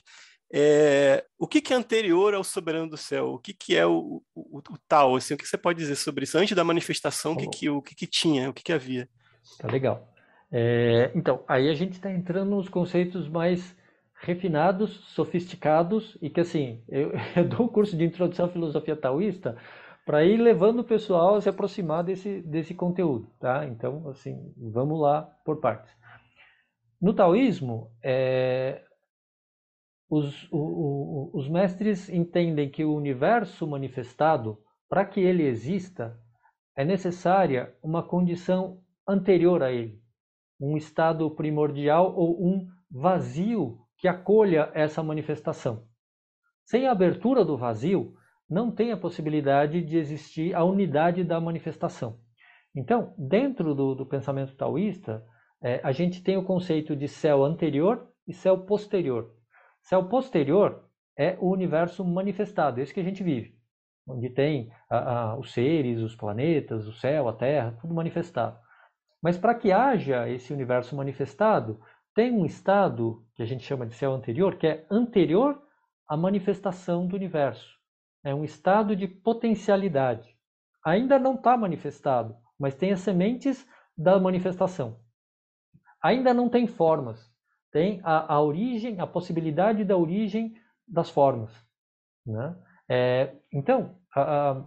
É, o que, que, é anterior ao soberano do céu? O que, que é o, o, o, tal? Assim, o que você pode dizer sobre isso? Antes da manifestação, o que, que, o que, que tinha? O que, que havia? Tá legal. É, então, aí a gente está entrando nos conceitos mais refinados, sofisticados, e que assim, eu, eu dou um curso de introdução à filosofia taoísta, para ir levando o pessoal a se aproximar desse, desse conteúdo, tá? Então, assim, vamos lá por partes. No taoísmo, é, os, o, o, os mestres entendem que o universo manifestado, para que ele exista, é necessária uma condição anterior a ele, um estado primordial ou um vazio que acolha essa manifestação. Sem a abertura do vazio, não tem a possibilidade de existir a unidade da manifestação. Então, dentro do, do pensamento taoísta, é, a gente tem o conceito de céu anterior e céu posterior. Céu posterior é o universo manifestado, esse que a gente vive, onde tem a, a, os seres, os planetas, o céu, a terra, tudo manifestado. Mas para que haja esse universo manifestado, tem um estado que a gente chama de céu anterior, que é anterior à manifestação do universo. É um estado de potencialidade. Ainda não está manifestado, mas tem as sementes da manifestação. Ainda não tem formas. Tem a, a origem, a possibilidade da origem das formas. Né? É, então, a, a,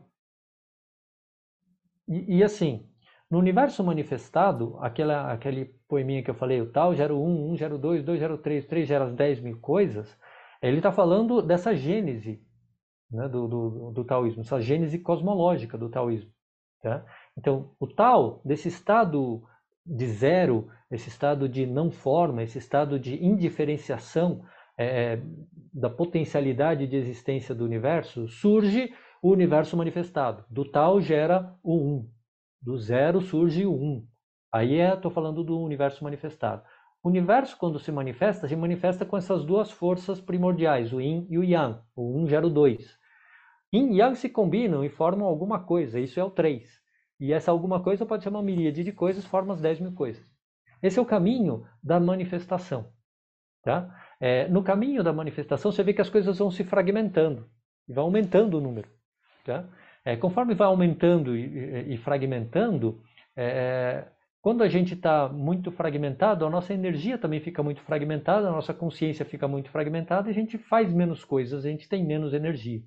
e, e, assim, no universo manifestado, aquela, aquele poeminha que eu falei, o tal gera 1, 1 gera 2, 2 gera 3, 3 gera 10 mil coisas, ele está falando dessa gênese né, do, do, do taoísmo, essa gênese cosmológica do taoísmo. Tá? Então, o tal, desse estado de zero, esse estado de não forma, esse estado de indiferenciação é, é, da potencialidade de existência do universo, surge o universo manifestado. Do tal gera o um. Do zero surge o um. Aí estou é, falando do universo manifestado. O universo, quando se manifesta, se manifesta com essas duas forças primordiais, o yin e o yang. O 1 um gera o 2. Yin e yang se combinam e formam alguma coisa, isso é o 3. E essa alguma coisa pode ser uma miríade de coisas, forma as 10 mil coisas. Esse é o caminho da manifestação. Tá? É, no caminho da manifestação, você vê que as coisas vão se fragmentando, e vai aumentando o número. Tá? É, conforme vai aumentando e, e, e fragmentando, é, quando a gente está muito fragmentado, a nossa energia também fica muito fragmentada, a nossa consciência fica muito fragmentada, a gente faz menos coisas, a gente tem menos energia.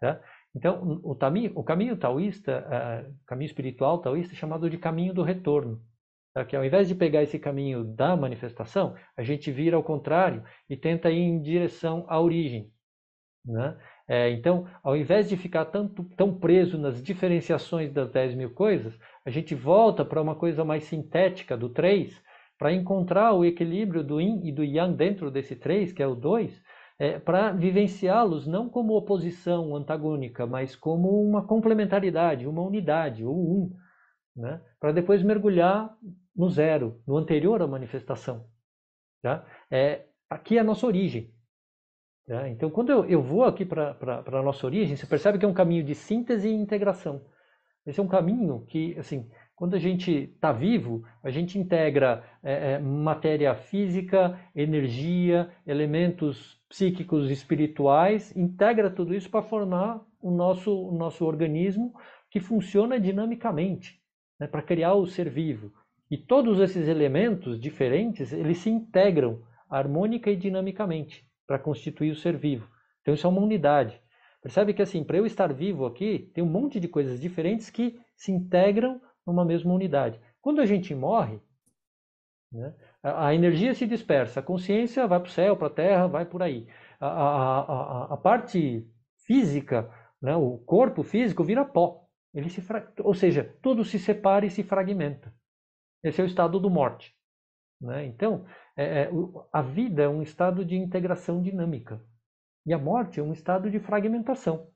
Tá? Então, o, caminho, o caminho taoísta, uh, caminho espiritual taoísta, é chamado de caminho do retorno. Tá? Que ao invés de pegar esse caminho da manifestação, a gente vira ao contrário e tenta ir em direção à origem. Né? É, então, ao invés de ficar tanto, tão preso nas diferenciações das 10 mil coisas, a gente volta para uma coisa mais sintética do 3, para encontrar o equilíbrio do yin e do yang dentro desse 3, que é o 2, é, para vivenciá-los não como oposição antagônica, mas como uma complementaridade, uma unidade, o um, né? para depois mergulhar no zero, no anterior à manifestação. Tá? É, aqui é a nossa origem. Tá? Então, quando eu, eu vou aqui para a nossa origem, você percebe que é um caminho de síntese e integração. Esse é um caminho que, assim, quando a gente está vivo, a gente integra é, é, matéria física, energia, elementos psíquicos espirituais, integra tudo isso para formar o nosso, o nosso organismo que funciona dinamicamente, né, para criar o ser vivo. E todos esses elementos diferentes, eles se integram harmônica e dinamicamente para constituir o ser vivo. Então isso é uma unidade. Percebe que assim, para eu estar vivo aqui, tem um monte de coisas diferentes que se integram numa mesma unidade. Quando a gente morre, né, A, energia se dispersa, a consciência vai para o céu, para a terra, vai por aí. A, a, a, parte física, né, o corpo físico vira pó. Ele se. Ou seja, tudo se separa e se fragmenta. Esse é o estado do morte. Né? Então, é, é, a vida é um estado de integração dinâmica. E a morte é um estado de fragmentação.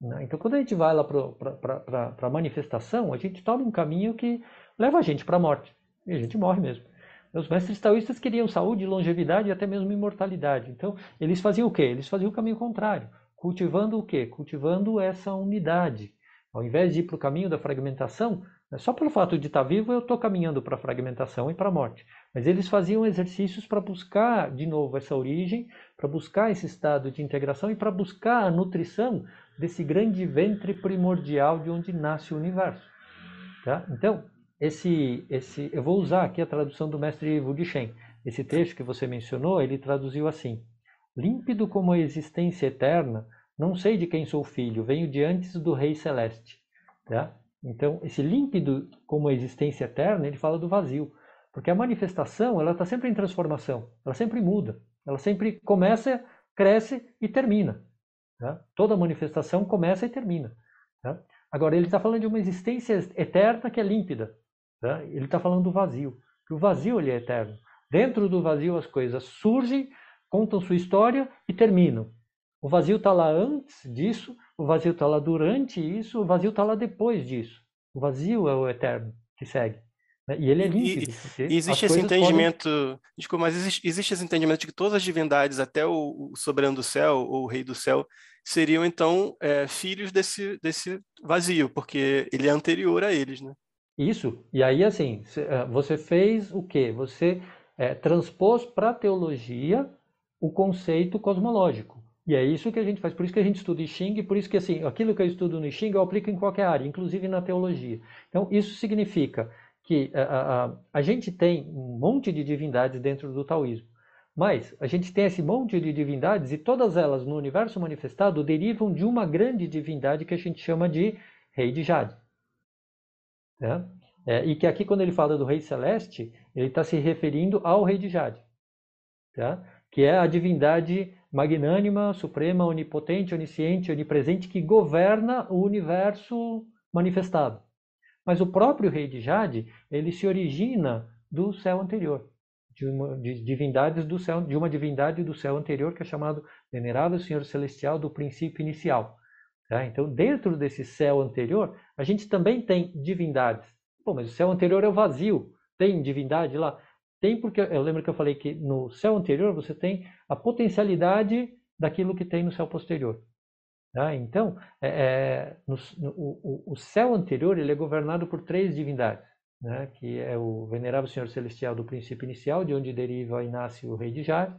Né? Então, quando a gente vai lá para a manifestação, a gente toma um caminho que leva a gente para a morte. E a gente morre mesmo. Os mestres taoístas queriam saúde, longevidade e até mesmo imortalidade. Então, eles faziam o quê? Eles faziam o caminho contrário. Cultivando o quê? Cultivando essa unidade. Ao invés de ir para o caminho da fragmentação, só pelo fato de estar vivo, eu estou caminhando para a fragmentação e para a morte. Mas eles faziam exercícios para buscar, de novo, essa origem, para buscar esse estado de integração e para buscar a nutrição desse grande ventre primordial de onde nasce o universo. Tá? Então, esse, esse, eu vou usar aqui a tradução do mestre Wu Shen. Esse texto que você mencionou, ele traduziu assim: Límpido como a existência eterna, não sei de quem sou filho, venho de antes do Rei Celeste. Tá? Então, esse límpido como a existência eterna, ele fala do vazio. Porque a manifestação, ela está sempre em transformação, ela sempre muda, ela sempre começa, cresce e termina. Tá? Toda manifestação começa e termina. Tá? Agora, ele está falando de uma existência eterna que é límpida. Tá? Ele está falando do vazio, que o vazio ele é eterno. Dentro do vazio as coisas surgem, contam sua história e terminam. O vazio está lá antes disso, o vazio está lá durante isso, o vazio está lá depois disso. O vazio é o eterno que segue. Né? E ele é límpido. E, e existe esse entendimento, podem... desculpa, mas existe, existe, esse entendimento de que todas as divindades, até o, o soberano do céu, ou o rei do céu, seriam então é, filhos desse, desse vazio, porque ele é anterior a eles, né? Isso. E aí, assim, é, você fez o quê? Você é, transpôs para a teologia o conceito cosmológico. E é isso que a gente faz. Por isso que a gente estuda I Ching, por isso que assim, aquilo que eu estudo no I Ching eu aplico em qualquer área, inclusive na teologia. Então, isso significa que a, a, a gente tem um monte de divindades dentro do taoísmo. Mas a gente tem esse monte de divindades e todas elas no universo manifestado derivam de uma grande divindade que a gente chama de Rei de Jade. Né? É, e que aqui, quando ele fala do Rei Celeste, ele está se referindo ao Rei de Jade, tá? que é a divindade magnânima, suprema, onipotente, onisciente, onipresente, que governa o universo manifestado. Mas o próprio Rei de Jade, ele se origina do céu anterior, de, uma, de divindades do céu, de uma divindade do céu anterior que é chamado Venerável Senhor Celestial do princípio inicial. Tá? Então, dentro desse céu anterior, a gente também tem divindades. Pô, mas o céu anterior é o vazio. Tem divindade lá? Tem porque eu lembro que eu falei que no céu anterior você tem a potencialidade daquilo que tem no céu posterior. Tá? Então, é, é, no, no, o, o, céu anterior ele é governado por três divindades, né? que é o Venerável Senhor Celestial do princípio inicial, de onde deriva e nasce o Rei de Jade,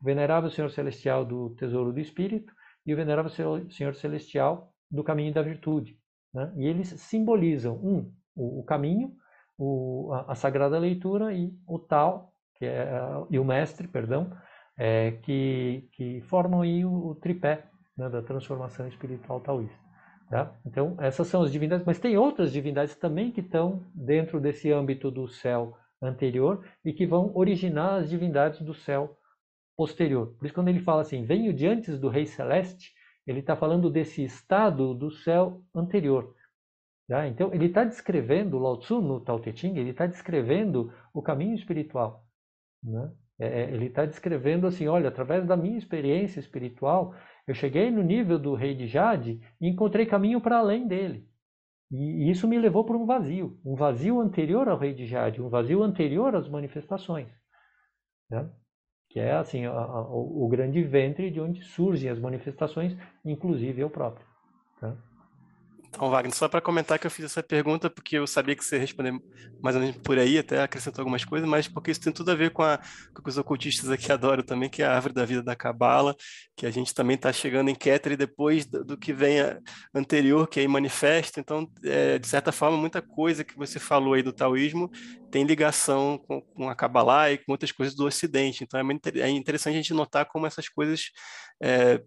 o Venerável Senhor Celestial do Tesouro do Espírito e o Venerável Senhor Celestial do Caminho da Virtude. Né? E eles simbolizam, um, o, o caminho, o, a, a, Sagrada Leitura e o Tal, que é, e o Mestre, perdão, é, que, que formam aí o, o tripé né, da transformação espiritual taoísta. Tá? Então, essas são as divindades, mas tem outras divindades também que estão dentro desse âmbito do céu anterior e que vão originar as divindades do céu posterior. Por isso, quando ele fala assim, venho de antes do Rei Celeste, ele está falando desse estado do céu anterior. Tá? Então, ele está descrevendo, Lao Tzu no Tao Te Ching, ele está descrevendo o caminho espiritual. Né? É, é ele está descrevendo assim, olha, através da minha experiência espiritual, eu cheguei no nível do rei de Jade e encontrei caminho para além dele. E isso me levou para um vazio, um vazio anterior ao rei de Jade, um vazio anterior às manifestações. Né? Que é assim a, a, o, grande ventre de onde surgem as manifestações, inclusive eu próprio. Tá? Então, Wagner, só para comentar que eu fiz essa pergunta porque eu sabia que você ia responder mais ou menos por aí, até acrescentou algumas coisas, mas porque isso tem tudo a ver com, a, com os ocultistas aqui adoram também, que é a árvore da vida da Cabala, que a gente também está chegando em Ketri depois do, do, que vem a, anterior, que aí manifesta. Então, é, de certa forma, muita coisa que você falou aí do taoísmo tem ligação com, com a Kabbalah e com outras coisas do Ocidente. Então, é, muito, é interessante a gente notar como essas coisas é,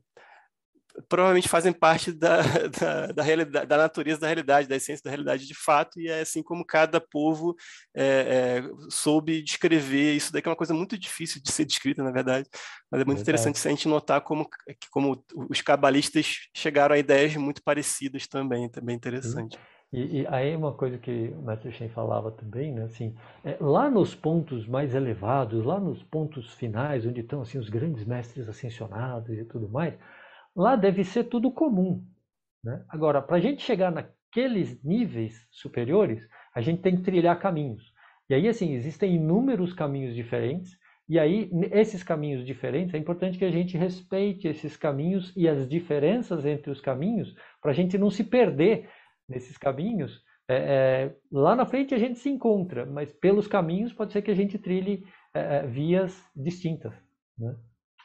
provavelmente fazem parte da, da, da, realidade, da natureza da realidade, da essência da realidade de fato, e é assim como cada povo é, é, soube descrever isso daqui é uma coisa muito difícil de ser descrita, na verdade, mas é muito verdade. interessante a gente notar como, como os cabalistas chegaram a ideias muito parecidas também, também interessante. E, e, aí uma coisa que o mestre Shen falava também, né, assim, é, lá nos pontos mais elevados, lá nos pontos finais, onde estão assim os grandes mestres ascensionados e tudo mais, lá deve ser tudo comum. Né? Agora, para a gente chegar naqueles níveis superiores, a gente tem que trilhar caminhos. E aí, assim, existem inúmeros caminhos diferentes, e aí, esses caminhos diferentes, é importante que a gente respeite esses caminhos e as diferenças entre os caminhos, para a gente não se perder nesses caminhos, é, é, lá na frente a gente se encontra, mas pelos caminhos pode ser que a gente trilhe é, é vias distintas. Né?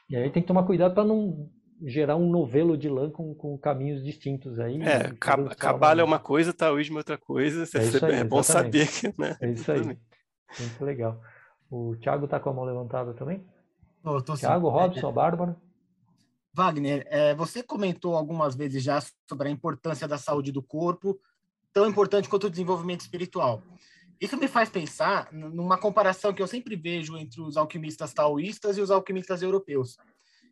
E aí tem que tomar cuidado para não gerar um novelo de lã com, com caminhos distintos aí. É, cabala é uma coisa, taoísmo é outra coisa. É, isso aí, é bom saber que, né? É isso aí. Muito legal. O Thiago está com a mão levantada também? Oh, Thiago, Robson, Bárbara. Wagner, é, você comentou algumas vezes já sobre a importância da saúde do corpo, tão importante quanto o desenvolvimento espiritual. Isso me faz pensar numa comparação que eu sempre vejo entre os alquimistas taoístas e os alquimistas europeus.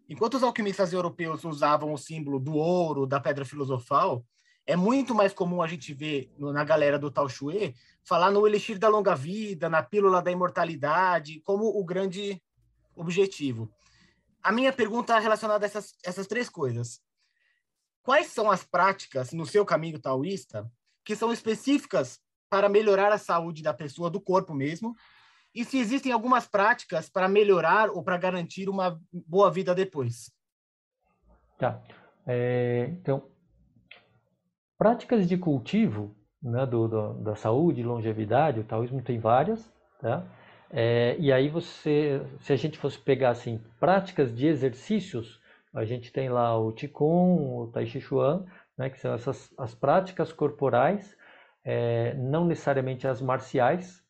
Enquanto os alquimistas europeus usavam o símbolo do ouro, da pedra filosofal, é muito mais comum a gente ver na galera do Tao Shui falar no elixir da longa vida, na pílula da imortalidade, como o grande objetivo. A minha pergunta é relacionada a essas, essas três coisas. Quais são as práticas no seu caminho taoísta que são específicas para melhorar a saúde da pessoa, do corpo mesmo? E se existem algumas práticas para melhorar ou para garantir uma boa vida depois? Tá. É, então, práticas de cultivo né, do, do, da saúde, longevidade, o taoísmo tem várias, tá? É, e aí você, se a gente fosse pegar assim, práticas de exercícios, a gente tem lá o Qigong, o Tai Chi Chuan, né, que são essas as práticas corporais, é, não necessariamente as marciais,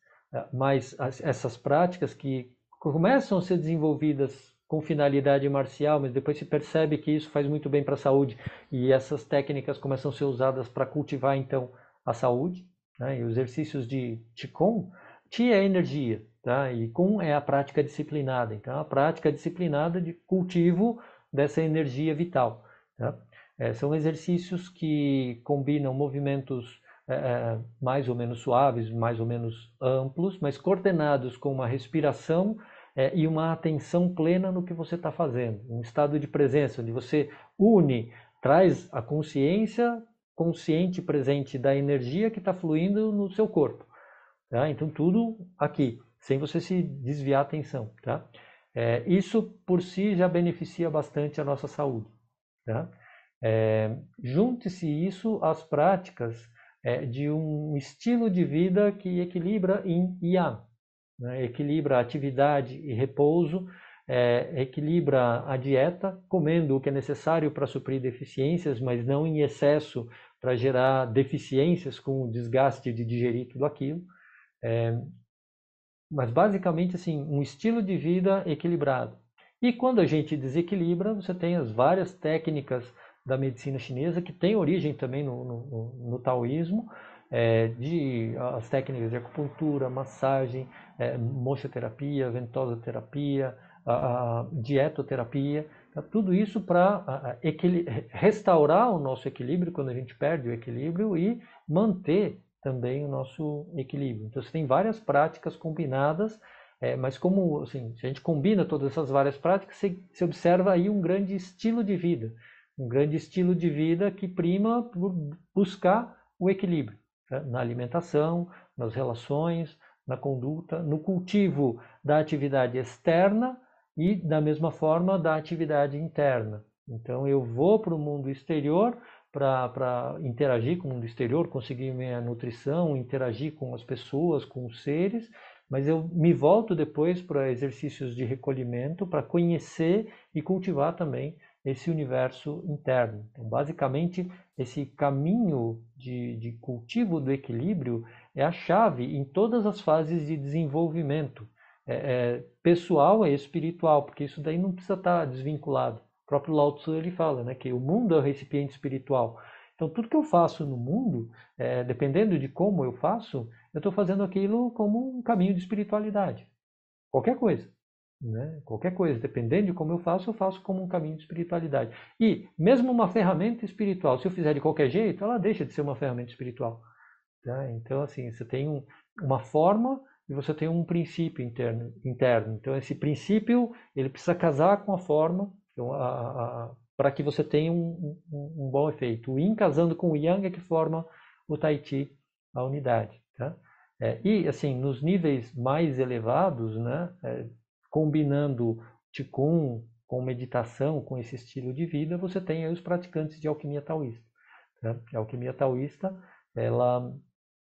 mas as, essas práticas que começam a ser desenvolvidas com finalidade marcial, mas depois se percebe que isso faz muito bem para a saúde e essas técnicas começam a ser usadas para cultivar então a saúde. Né? E os exercícios de Qigong, Qi é energia, Tá? E Kun é a prática disciplinada. Então, a prática disciplinada de cultivo dessa energia vital. Tá? É, são exercícios que combinam movimentos é, é, mais ou menos suaves, mais ou menos amplos, mas coordenados com uma respiração é, e uma atenção plena no que você está fazendo. Um estado de presença, onde você une, traz a consciência consciente presente da energia que está fluindo no seu corpo. Tá? Então, tudo aqui sem você se desviar a atenção, tá? É, isso por si já beneficia bastante a nossa saúde, tá? É, Junte-se isso às práticas é, de um estilo de vida que equilibra em Yang, né? equilibra atividade e repouso, é, equilibra a dieta, comendo o que é necessário para suprir deficiências, mas não em excesso para gerar deficiências com o desgaste de digerir tudo aquilo. É, mas basicamente assim, um estilo de vida equilibrado. E quando a gente desequilibra, você tem as várias técnicas da medicina chinesa que tem origem também no, no, no taoísmo, é, de as técnicas de acupuntura, massagem, é, mochoterapia, ventosa terapia, a, a dietoterapia, tá? tudo isso para restaurar o nosso equilíbrio quando a gente perde o equilíbrio e manter também o nosso equilíbrio. Então, você tem várias práticas combinadas, é, mas como assim, se a gente combina todas essas várias práticas, você, você observa aí um grande estilo de vida, um grande estilo de vida que prima por buscar o equilíbrio né? na alimentação, nas relações, na conduta, no cultivo da atividade externa e, da mesma forma, da atividade interna. Então, eu vou para o mundo exterior para interagir com o mundo exterior, conseguir minha nutrição, interagir com as pessoas, com os seres, mas eu me volto depois para exercícios de recolhimento, para conhecer e cultivar também esse universo interno. Então, basicamente, esse caminho de, de cultivo do equilíbrio é a chave em todas as fases de desenvolvimento é, é, pessoal e espiritual, porque isso daí não precisa estar desvinculado. próprio Lao Tzu ele fala, né, que o mundo é o recipiente espiritual. Então, tudo que eu faço no mundo, é, dependendo de como eu faço, eu estou fazendo aquilo como um caminho de espiritualidade. Qualquer coisa. Né? Qualquer coisa, dependendo de como eu faço, eu faço como um caminho de espiritualidade. E, mesmo uma ferramenta espiritual, se eu fizer de qualquer jeito, ela deixa de ser uma ferramenta espiritual. Tá? Então, assim, você tem um, uma forma e você tem um princípio interno, interno. Então, esse princípio, ele precisa casar com a forma então, para que você tenha um, um, um, bom efeito. O Yin casando com o Yang é que forma o Tai Chi, a unidade. Tá? É, e, assim, nos níveis mais elevados, né, é, combinando Qigong com meditação, com esse estilo de vida, você tem aí os praticantes de alquimia taoísta. Tá? A alquimia taoísta, ela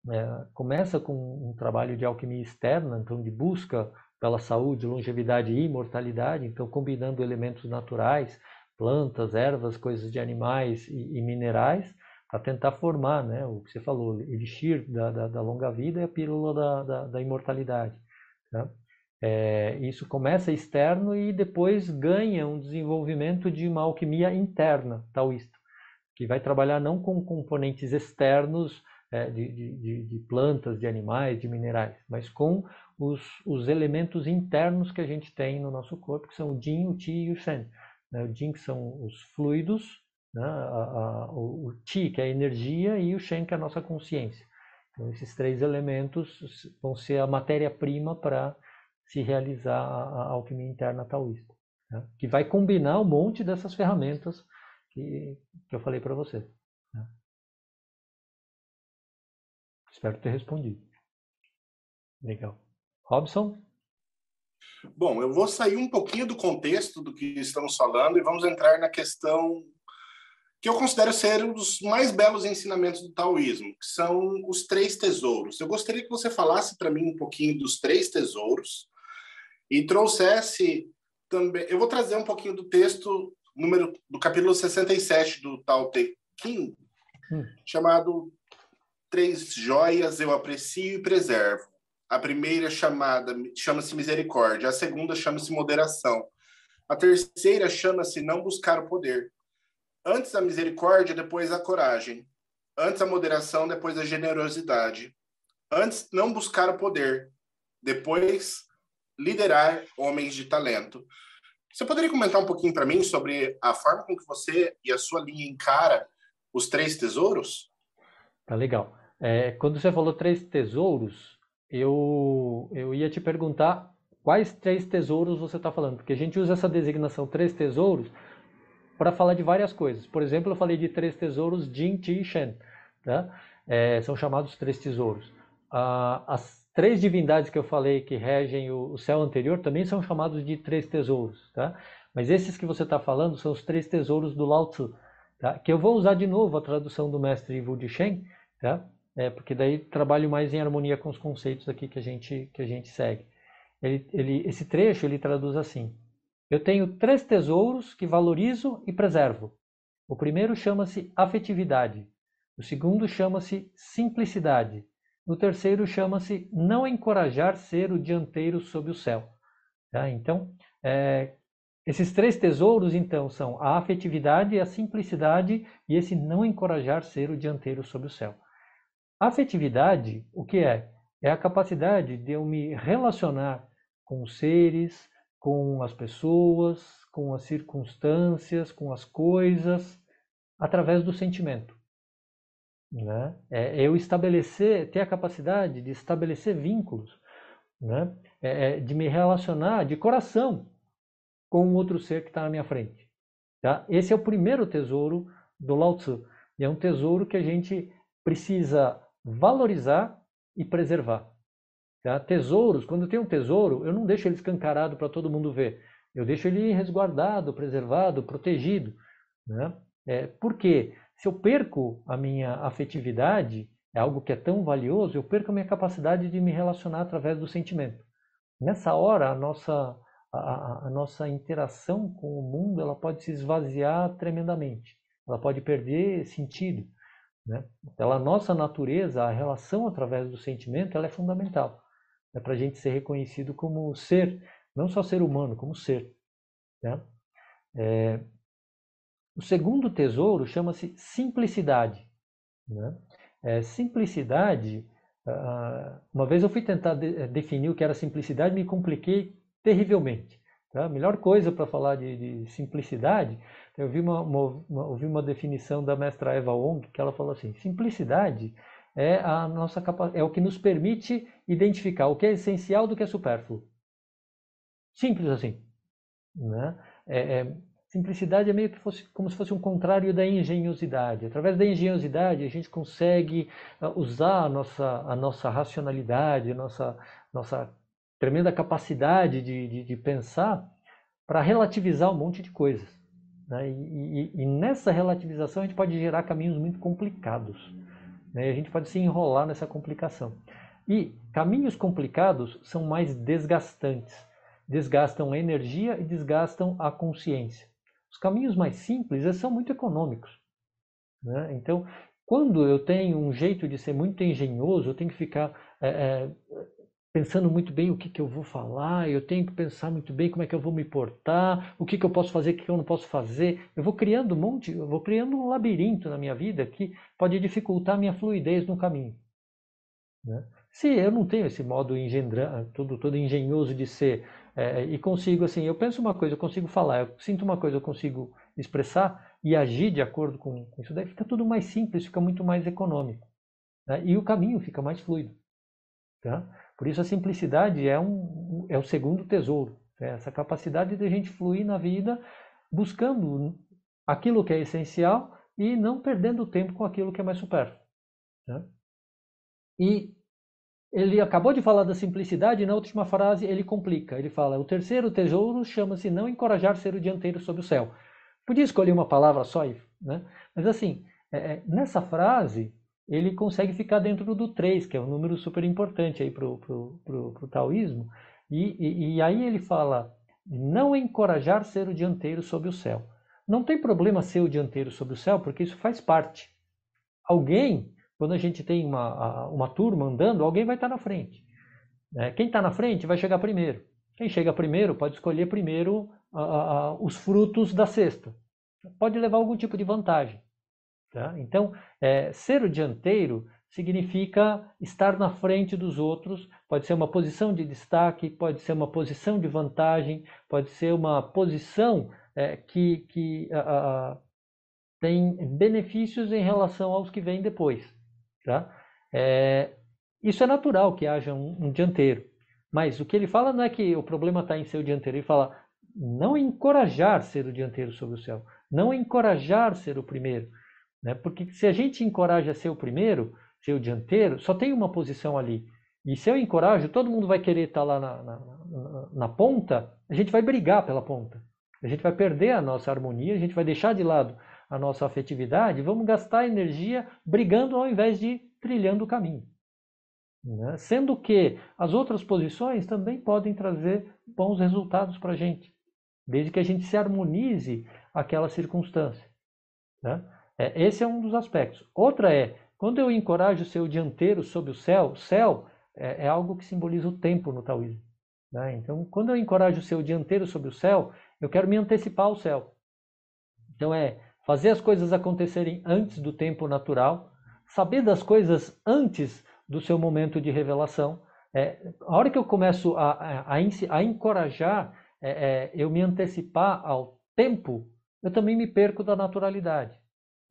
é, começa com um trabalho de alquimia externa, então de busca pela saúde, longevidade e imortalidade, então combinando elementos naturais, plantas, ervas, coisas de animais e, e minerais, para tentar formar né, o que você falou, elixir da, da, da longa vida e a pílula da, da, da imortalidade. Tá? É, isso começa externo e depois ganha um desenvolvimento de uma alquimia interna taoísta, que vai trabalhar não com componentes externos é, de, de, de, plantas, de animais, de minerais, mas com os, os, elementos internos que a gente tem no nosso corpo, que são o Jin, o Qi e o Shen. Né? O Jin, que são os fluidos, né? a, a, o, o Qi, que é a energia, e o Shen, que é a nossa consciência. Então, esses três elementos vão ser a matéria-prima para se realizar a, alquimia interna taoísta, né? que vai combinar um monte dessas ferramentas que, que eu falei para você. Né? Espero ter respondido. Legal. Robson? Bom, eu vou sair um pouquinho do contexto do que estamos falando e vamos entrar na questão que eu considero ser um dos mais belos ensinamentos do taoísmo, que são os três tesouros. Eu gostaria que você falasse para mim um pouquinho dos três tesouros e trouxesse também. Eu vou trazer um pouquinho do texto número do capítulo 67 do Tao Te Ching, hum. chamado Três joias eu aprecio e preservo. A primeira chamada chama-se misericórdia, a segunda chama-se moderação. A terceira chama-se não buscar o poder. Antes a misericórdia, depois a coragem. Antes a moderação, depois a generosidade. Antes não buscar o poder, depois liderar homens de talento. Você poderia comentar um pouquinho para mim sobre a forma com que você e a sua linha encara os três tesouros? Tá legal. É, quando você falou três tesouros, eu, eu ia te perguntar quais três tesouros você está falando, porque a gente usa essa designação três tesouros para falar de várias coisas. Por exemplo, eu falei de três tesouros Jin, Qi e Shen. Tá? É, são chamados três tesouros. Ah, as três divindades que eu falei que regem o, o, céu anterior também são chamados de três tesouros. Tá? Mas esses que você está falando são os três tesouros do Lao Tzu. Tá? Que eu vou usar de novo a tradução do mestre Wu de Shen, tá? é, porque daí trabalho mais em harmonia com os conceitos aqui que a gente, que a gente segue. Ele, ele, esse trecho ele traduz assim: Eu tenho três tesouros que valorizo e preservo. O primeiro chama-se afetividade, o segundo chama-se simplicidade, o terceiro chama-se não encorajar ser o dianteiro sob o céu. Tá? Então, é, esses três tesouros, então, são a afetividade, a simplicidade e esse não encorajar ser o dianteiro sob o céu. Afetividade, o que é? É a capacidade de eu me relacionar com os seres, com as pessoas, com as circunstâncias, com as coisas, através do sentimento. Né? É eu estabelecer, ter a capacidade de estabelecer vínculos, né? É, é de me relacionar de coração com o outro ser que está na minha frente. Tá? Esse é o primeiro tesouro do Lao Tzu. E é um tesouro que a gente precisa valorizar e preservar. Tá? Tesouros, quando eu tenho um tesouro, eu não deixo ele escancarado para todo mundo ver. Eu deixo ele resguardado, preservado, protegido. Né? É, por quê? Se eu perco a minha afetividade, é algo que é tão valioso, eu perco a minha capacidade de me relacionar através do sentimento. Nessa hora, a nossa, a, a nossa interação com o mundo ela pode se esvaziar tremendamente. Ela pode perder sentido. Né? Pela nossa natureza, a relação através do sentimento ela é fundamental. É para a gente ser reconhecido como ser, não só ser humano, como ser. Né? É, O segundo tesouro chama-se simplicidade. Né? É, simplicidade, uh, uma vez eu fui tentar de, eh, definir o que era simplicidade, me compliquei terrivelmente. Tá? A melhor coisa para falar de, de, simplicidade, eu vi uma, uma, uma, ouvi uma definição da mestra Eva Wong, que ela falou assim, simplicidade é, a nossa é o que nos permite identificar o que é essencial do que é supérfluo. Simples assim. Né? É, é, simplicidade é meio que fosse, como se fosse um contrário da engenhosidade. Através da engenhosidade, a gente consegue ah, usar a nossa, a nossa racionalidade, a nossa, nossa tremenda capacidade de, de, de pensar para relativizar um monte de coisas. Né? E, e, e, nessa relativização a gente pode gerar caminhos muito complicados. Né? A gente pode se enrolar nessa complicação. E caminhos complicados são mais desgastantes. Desgastam a energia e desgastam a consciência. Os caminhos mais simples são muito econômicos. Né? Então, quando eu tenho um jeito de ser muito engenhoso, eu tenho que ficar é, é, pensando muito bem o que, que eu vou falar, eu tenho que pensar muito bem como é que eu vou me portar, o que, que eu posso fazer, o que, que eu não posso fazer. Eu vou criando um monte, eu vou criando um labirinto na minha vida que pode dificultar a minha fluidez no caminho. Né? Se eu não tenho esse modo engendrando, todo, todo engenhoso de ser, é, e consigo assim, eu penso uma coisa, eu consigo falar, eu sinto uma coisa, eu consigo expressar e agir de acordo com, isso daí, fica tudo mais simples, fica muito mais econômico. Né? E o caminho fica mais fluido. Tá? Por isso a simplicidade é, um, é o segundo tesouro. É essa capacidade de a gente fluir na vida buscando aquilo que é essencial e não perdendo tempo com aquilo que é mais supérfluo. Né? E ele acabou de falar da simplicidade e na última frase ele complica. Ele fala: o terceiro tesouro chama-se não encorajar ser o dianteiro sobre o céu. Podia escolher uma palavra só, né? mas assim, é, é nessa frase ele consegue ficar dentro do 3, que é um número super importante aí para o taoísmo. E, e, e, aí ele fala, não encorajar ser o dianteiro sobre o céu. Não tem problema ser o dianteiro sobre o céu, porque isso faz parte. Alguém, quando a gente tem uma, uma turma andando, alguém vai estar na frente. É, quem está na frente vai chegar primeiro. Quem chega primeiro pode escolher primeiro os frutos da cesta. Pode levar algum tipo de vantagem. Tá? Então, é, ser o dianteiro significa estar na frente dos outros, pode ser uma posição de destaque, pode ser uma posição de vantagem, pode ser uma posição é, que, que tem benefícios em relação aos que vêm depois. Tá? É, isso é natural que haja um, um, dianteiro, mas o que ele fala não é que o problema está em ser o dianteiro, ele fala não encorajar ser o dianteiro sobre o céu, não encorajar ser o primeiro. Né? Porque se a gente encoraja ser o primeiro, ser o dianteiro, só tem uma posição ali. E se eu encorajo, todo mundo vai querer estar lá na, na, na, na ponta, a gente vai brigar pela ponta. A gente vai perder a nossa harmonia, a gente vai deixar de lado a nossa afetividade, vamos gastar energia brigando ao invés de trilhando o caminho. Né? Sendo que as outras posições também podem trazer bons resultados para a gente, desde que a gente se harmonize aquela circunstância. Né? É, esse é um dos aspectos. Outra é, quando eu encorajo o dianteiro sobre o céu, céu é, é algo que simboliza o tempo no taoísmo. Né? Então, quando eu encorajo o dianteiro sobre o céu, eu quero me antecipar ao céu. Então, é fazer as coisas acontecerem antes do tempo natural, saber das coisas antes do seu momento de revelação. É, a hora que eu começo a, a, a encorajar é, é, eu me antecipar ao tempo, eu também me perco da naturalidade.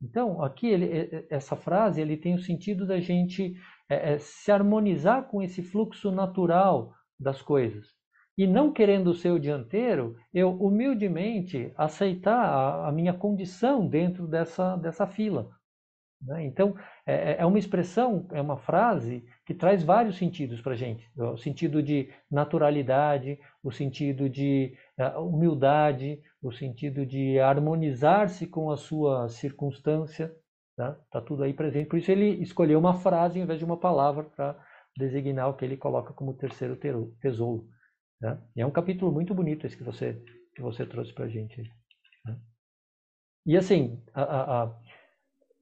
Então, aqui ele, essa frase ele tem o sentido da gente é, é, se harmonizar com esse fluxo natural das coisas. E não querendo ser o dianteiro, eu humildemente aceitar a, a minha condição dentro dessa, dessa fila. Né? Então, é, é, é uma expressão, é uma frase que traz vários sentidos para a gente: o sentido de naturalidade, o sentido de uh, humildade, o sentido de harmonizar-se com a sua circunstância. Está né? Tá tudo aí presente. Por isso, ele escolheu uma frase em vez de uma palavra para designar o que ele coloca como terceiro tesouro. Né? E é um capítulo muito bonito esse que você, que você trouxe para a gente. Né? E assim, a, a, a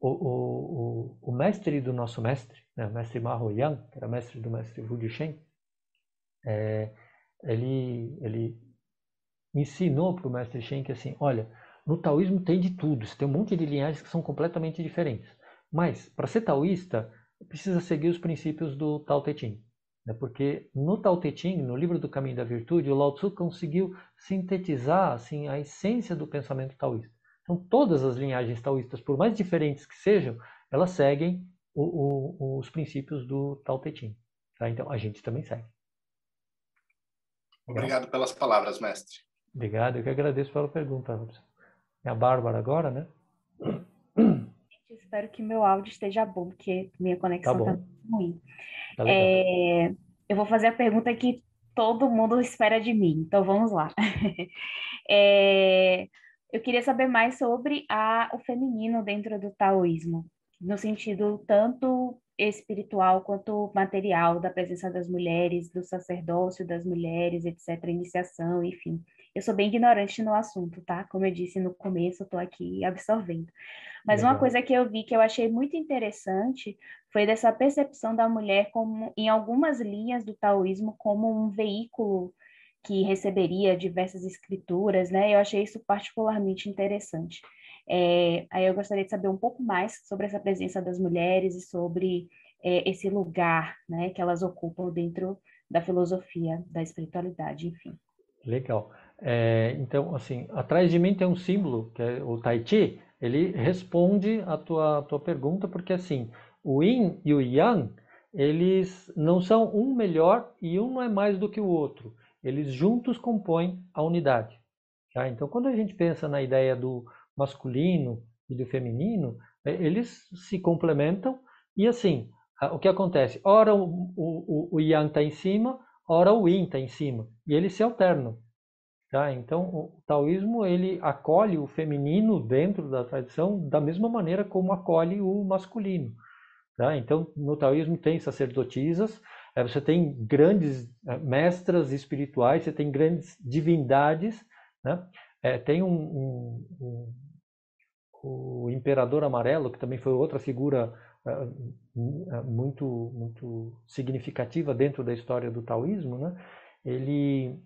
o, o, o, mestre do nosso mestre, né, o mestre Maho Yang, que era mestre do mestre Wu Shen, é, ele, ele ensinou para o mestre Shen que assim, olha, no taoísmo tem de tudo, tem um monte de linhagens que são completamente diferentes. Mas, para ser taoísta, precisa seguir os princípios do Tao Te Ching. Né? Porque no Tao Te Ching, no livro do Caminho da Virtude, o Lao Tzu conseguiu sintetizar assim, a essência do pensamento taoísta. Então, todas as linhagens taoístas, por mais diferentes que sejam, elas seguem o, o, os princípios do Tao Te Ching. Tá? Então, a gente também segue. Obrigado pelas palavras, mestre. Obrigado, eu que agradeço pela pergunta. É a Bárbara agora, né? Espero que meu áudio esteja bom, porque minha conexão está tá ruim. Tá é, eu vou fazer a pergunta que todo mundo espera de mim, então vamos lá. é, eu queria saber mais sobre a, o feminino dentro do taoísmo, no sentido tanto espiritual quanto material da presença das mulheres, do sacerdócio das mulheres, etc., iniciação, enfim. Eu sou bem ignorante no assunto, tá? Como eu disse no começo, eu tô aqui absorvendo. Mas Legal. uma coisa que eu vi que eu achei muito interessante foi dessa percepção da mulher como, em algumas linhas do taoísmo, como um veículo que receberia diversas escrituras, né? Eu achei isso particularmente interessante. É, aí eu gostaria de saber um pouco mais sobre essa presença das mulheres e sobre é, esse lugar né, que elas ocupam dentro da filosofia, da espiritualidade, enfim. Legal. É, então, assim, atrás de mim tem um símbolo, que é o Tai Chi, ele responde a tua, tua pergunta, porque assim, o Yin e o Yang, eles não são um melhor e um não é mais do que o outro. Eles juntos compõem a unidade. Tá? Então, quando a gente pensa na ideia do masculino e do feminino, é, eles se complementam e assim, o que acontece? Ora o, o, o Yang está em cima, ora o Yin está em cima, e eles se alternam. Tá? Então, o taoísmo ele acolhe o feminino dentro da tradição da mesma maneira como acolhe o masculino. Tá? Então, no taoísmo tem sacerdotisas, é, você tem grandes é, mestras espirituais, você tem grandes divindades, né? É, tem um, um, um, o imperador amarelo, que também foi outra figura muito, muito significativa dentro da história do taoísmo, né? ele,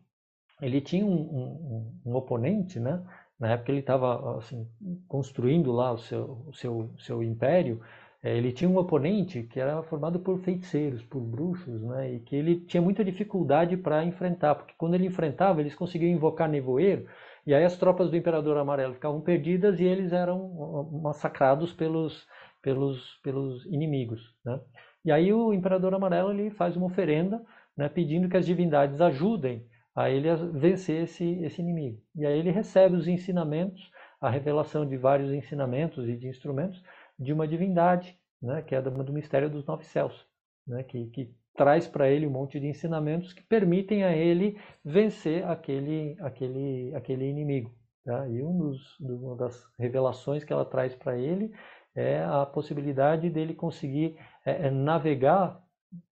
ele tinha um, um, um oponente, né? na época ele estava assim, construindo lá o seu, o seu, seu império, é, ele tinha um oponente que era formado por feiticeiros, por bruxos, né? e que ele tinha muita dificuldade para enfrentar, porque quando ele enfrentava, eles conseguiam invocar nevoeiro, e aí as tropas do Imperador Amarelo ficavam perdidas e eles eram massacrados pelos, pelos, pelos inimigos. Né? E aí o Imperador Amarelo ele faz uma oferenda né, pedindo que as divindades ajudem a ele vencer esse, esse inimigo. E aí ele recebe os ensinamentos, a revelação de vários ensinamentos e de instrumentos de uma divindade, né, que é do mistério dos nove céus, né, que, que traz para ele um monte de ensinamentos que permitem a ele vencer aquele, aquele, aquele inimigo. Tá? E um dos, uma das revelações que ela traz para ele é a possibilidade dele conseguir é, é, navegar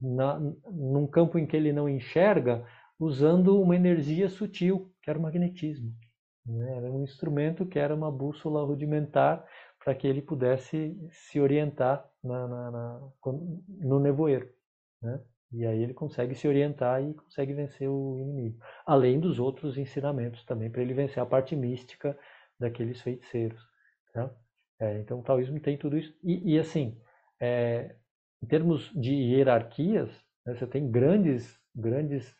na, num campo em que ele não enxerga, usando uma energia sutil, que era o magnetismo. Né? Era um instrumento que era uma bússola rudimentar para que ele pudesse se orientar na, na, na, no nevoeiro. Né? E aí ele consegue se orientar e consegue vencer o inimigo. Além dos outros ensinamentos também, para ele vencer a parte mística daqueles feiticeiros. Tá? É, então o taoísmo tem tudo isso. E, e assim, é, em termos de hierarquias, né, você tem grandes, grandes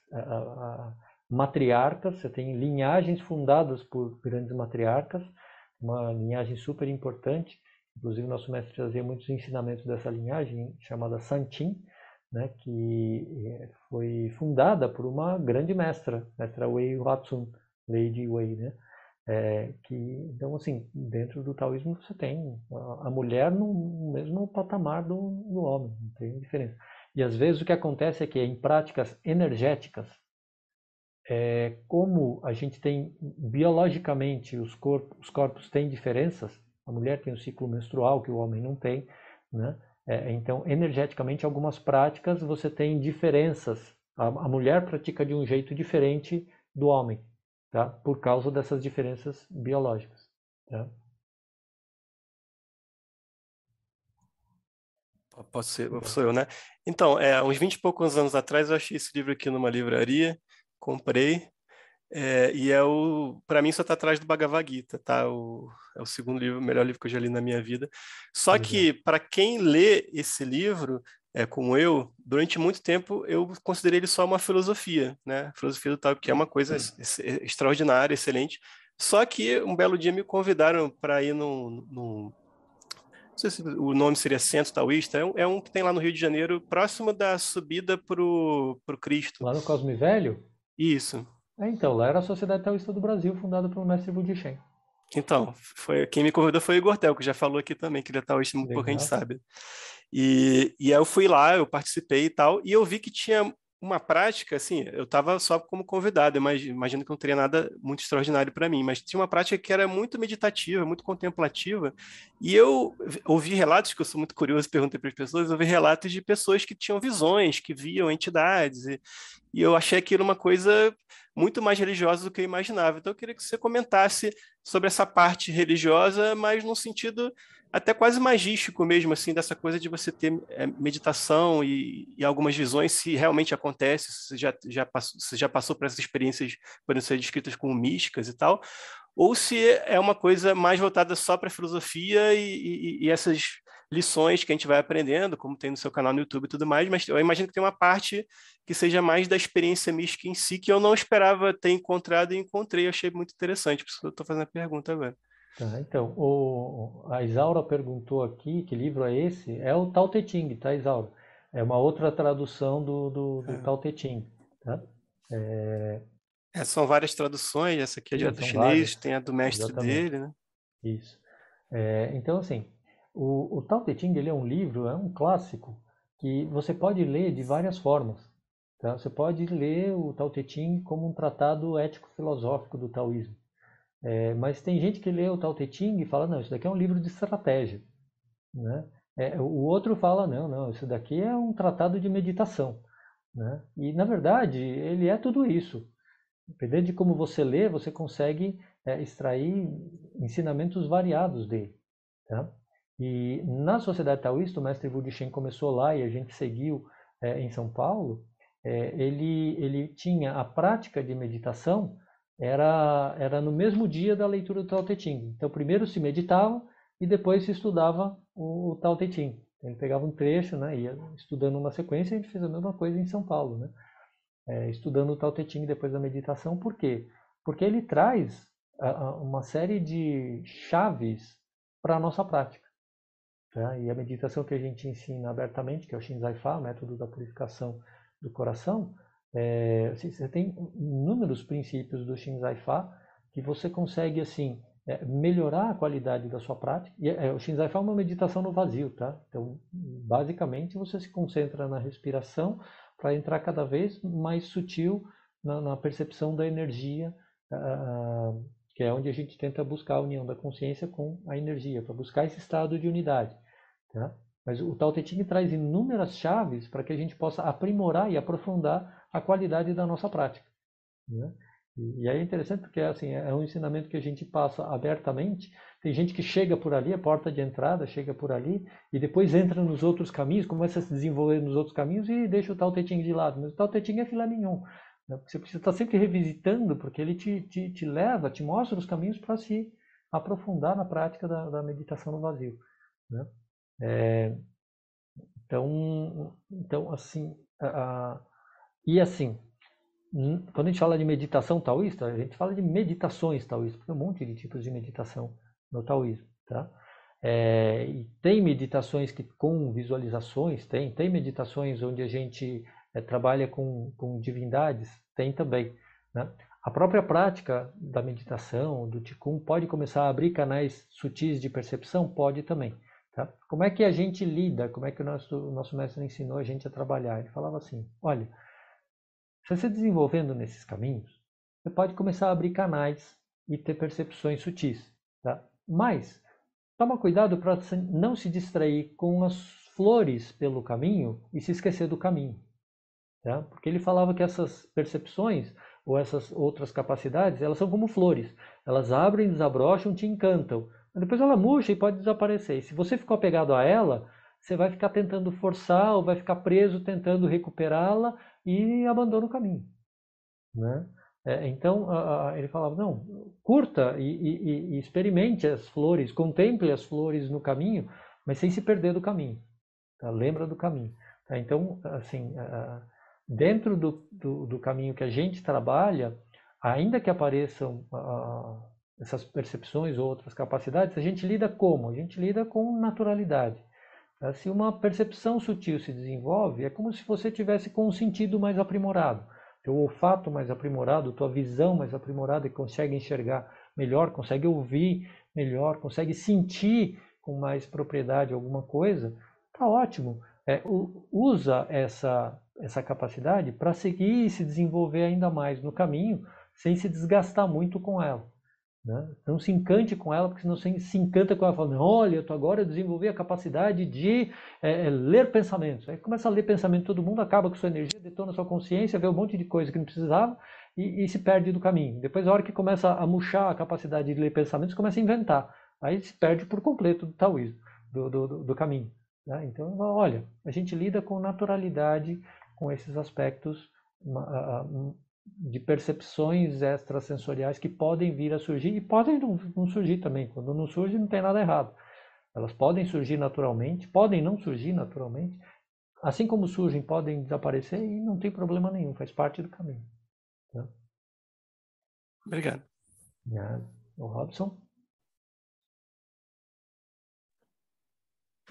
matriarcas, você tem linhagens fundadas por grandes matriarcas, uma linhagem super importante. Inclusive, nosso mestre trazia muitos ensinamentos dessa linhagem, chamada Santin, né, que eh, foi fundada por uma grande mestra, mestra Wei Watsun, Lady Wei, né? É, que, então, assim, dentro do taoísmo você tem a, a mulher no mesmo patamar do, do, homem, não tem diferença. E às vezes o que acontece é que em práticas energéticas, é, como a gente tem biologicamente os corpos, os corpos têm diferenças, a mulher tem um ciclo menstrual que o homem não tem, né? É, então, energeticamente, algumas práticas você tem diferenças. A, a, mulher pratica de um jeito diferente do homem, tá? Por causa dessas diferenças biológicas, tá? Posso ser, sou eu, né? Então, é, uns 20 e poucos anos atrás, eu achei esse livro aqui numa livraria, comprei, É, e é o, para mim, só está atrás do Bhagavad Gita, tá? O, é o segundo livro, o melhor livro que eu já li na minha vida. Só que para quem lê esse livro, é, como eu, durante muito tempo eu considerei ele só uma filosofia, né? Filosofia do tal, que é uma coisa extraordinária, excelente. Só que um belo dia me convidaram para ir num, num, sei se o nome seria Centro Taoísta, é um, é um, que tem lá no Rio de Janeiro, próximo da subida para o Cristo. Lá no Cosme Velho? Isso. É, então, lá era a Sociedade Taoísta do Brasil, fundada pelo mestre Budi Shen. Então, foi, quem me convidou foi o Igor Tel, que já falou aqui também, que ele é taoísta, muito pouco a gente sabe. E, e aí eu fui lá, eu participei e tal, e eu vi que tinha uma prática, assim, eu estava só como convidado, imagino que não teria nada muito extraordinário para mim, mas tinha uma prática que era muito meditativa, muito contemplativa, e eu ouvi relatos, que eu sou muito curioso, perguntei para as pessoas, ouvi relatos de pessoas que tinham visões, que viam entidades, e, e eu achei aquilo uma coisa muito mais religiosa do que eu imaginava. Então eu queria que você comentasse sobre essa parte religiosa, mas no sentido até quase magístico mesmo, assim, dessa coisa de você ter é, meditação e, e, algumas visões, se realmente acontece, se já, já, passou, se já passou por essas experiências, podem ser descritas como místicas e tal, ou se é uma coisa mais voltada só para a filosofia e, e, e, essas lições que a gente vai aprendendo, como tem no seu canal no YouTube e tudo mais, mas eu imagino que tem uma parte que seja mais da experiência mística em si, que eu não esperava ter encontrado e encontrei, achei muito interessante, por isso eu estou fazendo a pergunta agora. Tá, então, o, a Isaura perguntou aqui que livro é esse? É o Tao Te Ching, tá, Isaura? É uma outra tradução do, do, do é. Tao Te Ching, tá? É... É, são várias traduções, essa aqui é do chinês, várias. tem a do mestre Exatamente. dele, né? Isso. É, então, assim, o, o Tao Te Ching ele é um livro, é um clássico, que você pode ler de várias formas. Tá? Você pode ler o Tao Te Ching como um tratado ético-filosófico do taoísmo. É, mas tem gente que lê o Tao Te Ching e fala, não, isso daqui é um livro de estratégia. Né? É, o outro fala, não, não, isso daqui é um tratado de meditação. Né? E, na verdade, ele é tudo isso. Dependendo de como você lê, você consegue é, extrair ensinamentos variados dele. Tá? E na Sociedade Taoísta, o mestre Wu Shen começou lá e a gente seguiu é, em São Paulo, é, ele, ele tinha a prática de meditação era, era no mesmo dia da leitura do Tao Te Ching. Então, primeiro se meditava e depois se estudava o, Tao Te Ching. Ele pegava um trecho, né, ia estudando uma sequência, e a gente fez a mesma coisa em São Paulo, né? É, estudando o Tao Te Ching depois da meditação. Por quê? Porque ele traz a, a, uma série de chaves para a nossa prática. Tá? E a meditação que a gente ensina abertamente, que é o Shinzai Fa, método da purificação do coração, é, você tem inúmeros princípios do Shinzai Fa que você consegue assim é, melhorar a qualidade da sua prática. E, é, o Shinzai Fa é uma meditação no vazio, tá? Então, basicamente, você se concentra na respiração para entrar cada vez mais sutil na, na percepção da energia, uh, que é onde a gente tenta buscar a união da consciência com a energia, para buscar esse estado de unidade. Tá? Mas o Tao Te Ching traz inúmeras chaves para que a gente possa aprimorar e aprofundar a qualidade da nossa prática. Né? E aí é interessante porque assim, é um ensinamento que a gente passa abertamente. Tem gente que chega por ali, a porta de entrada chega por ali, e depois entra nos outros caminhos, começa a se desenvolver nos outros caminhos e deixa o tal tetinho de lado. Mas o tal tetinho é filé mignon. Né? Você precisa estar sempre revisitando, porque ele te, te, te leva, te mostra os caminhos para se aprofundar na prática da, da meditação no vazio. Né? É, então, então, assim, a, e assim, quando a gente fala de meditação taoísta, a gente fala de meditações taoístas, tem um monte de tipos de meditação no taoísmo, tá? É, e tem meditações que com visualizações, tem, tem meditações onde a gente é, trabalha com, com divindades, tem também, né? A própria prática da meditação, do Qigong, pode começar a abrir canais sutis de percepção? Pode também. Tá? Como é que a gente lida? Como é que o nosso, o nosso mestre ensinou a gente a trabalhar? Ele falava assim: olha, se você desenvolvendo nesses caminhos, você pode começar a abrir canais e ter percepções sutis. Tá? Mas, toma cuidado para não se distrair com as flores pelo caminho e se esquecer do caminho. Tá? Porque ele falava que essas percepções ou essas outras capacidades, elas são como flores. Elas abrem, desabrocham, te encantam. Depois ela murcha e pode desaparecer. E se você ficou apegado a ela, você vai ficar tentando forçar ou vai ficar preso tentando recuperá-la e abandona o caminho. Né? É, então, ele falava, não, curta e, e, e, experimente as flores, contemple as flores no caminho, mas sem se perder do caminho. Tá? Lembra do caminho. Tá? Então, assim, dentro do, do, do, caminho que a gente trabalha, ainda que apareçam essas percepções ou outras capacidades, a gente lida como? A gente lida com naturalidade. Se uma percepção sutil se desenvolve, é como se você tivesse com um sentido mais aprimorado teu olfato mais aprimorado, tua visão mais aprimorada, que consegue enxergar melhor, consegue ouvir melhor, consegue sentir com mais propriedade alguma coisa, tá ótimo. É, usa essa, essa capacidade para seguir e se desenvolver ainda mais no caminho, sem se desgastar muito com ela. Né? Não se encante com ela, porque senão você se encanta com ela, falando, olha, eu agora desenvolvi a capacidade de é, ler pensamentos. Aí começa a ler pensamento todo mundo, acaba com sua energia, detona sua consciência, vê um monte de coisa que não precisava e, e, se perde do caminho. Depois, a hora que começa a murchar a capacidade de ler pensamentos, começa a inventar. Aí se perde por completo do taoísmo, do, do, do caminho. Né? Então, olha, a gente lida com naturalidade com esses aspectos de percepções extrasensoriais que podem vir a surgir e podem não, não, surgir também. Quando não surge, não tem nada errado. Elas podem surgir naturalmente, podem não surgir naturalmente. Assim como surgem, podem desaparecer e não tem problema nenhum, faz parte do caminho. Tá? Obrigado. O Robson?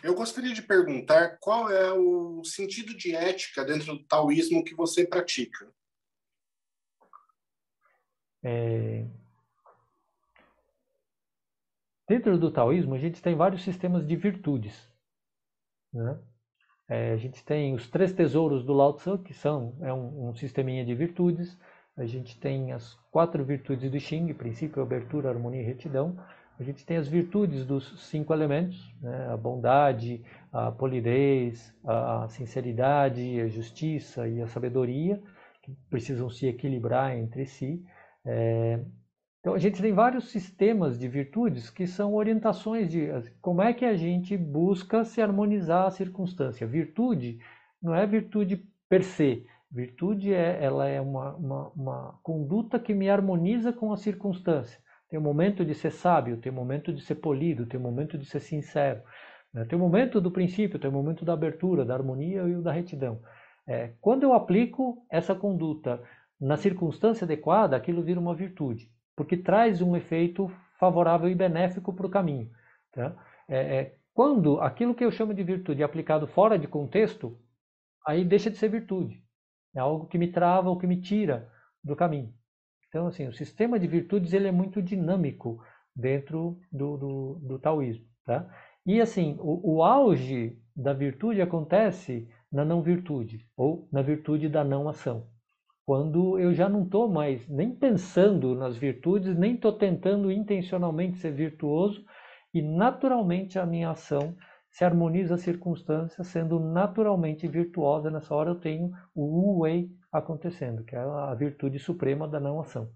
Eu gostaria de perguntar qual é o sentido de ética dentro do taoísmo que você pratica. É... Dentro do taoísmo, a gente tem vários sistemas de virtudes. Né? É, a gente tem os três tesouros do Lao Tzu, que são é um, um sisteminha de virtudes. A gente tem as quatro virtudes do Xing, princípio, abertura, harmonia e retidão. A gente tem as virtudes dos cinco elementos, né? a bondade, a polidez, a sinceridade, a justiça e a sabedoria, que precisam se equilibrar entre si. É, então a gente tem vários sistemas de virtudes que são orientações de como é que a gente busca se harmonizar a circunstância. Virtude não é virtude per se. Virtude é, ela é uma, uma, uma conduta que me harmoniza com a circunstância. Tem o momento de ser sábio, tem o momento de ser polido, tem o momento de ser sincero. Né? Tem o momento do princípio, tem o momento da abertura, da harmonia e o da retidão. É, quando eu aplico essa conduta na circunstância adequada, aquilo vira uma virtude, porque traz um efeito favorável e benéfico para o caminho. Tá? É, é, quando aquilo que eu chamo de virtude é aplicado fora de contexto, aí deixa de ser virtude. É algo que me trava ou que me tira do caminho. Então, assim, o sistema de virtudes ele é muito dinâmico dentro do, do, do taoísmo. Tá? E, assim, o, o auge da virtude acontece na não virtude, ou na virtude da não ação quando eu já não estou mais nem pensando nas virtudes, nem estou tentando intencionalmente ser virtuoso e naturalmente a minha ação se harmoniza às circunstâncias, sendo naturalmente virtuosa. Nessa hora eu tenho o Wu-Wei acontecendo, que é a virtude suprema da não ação.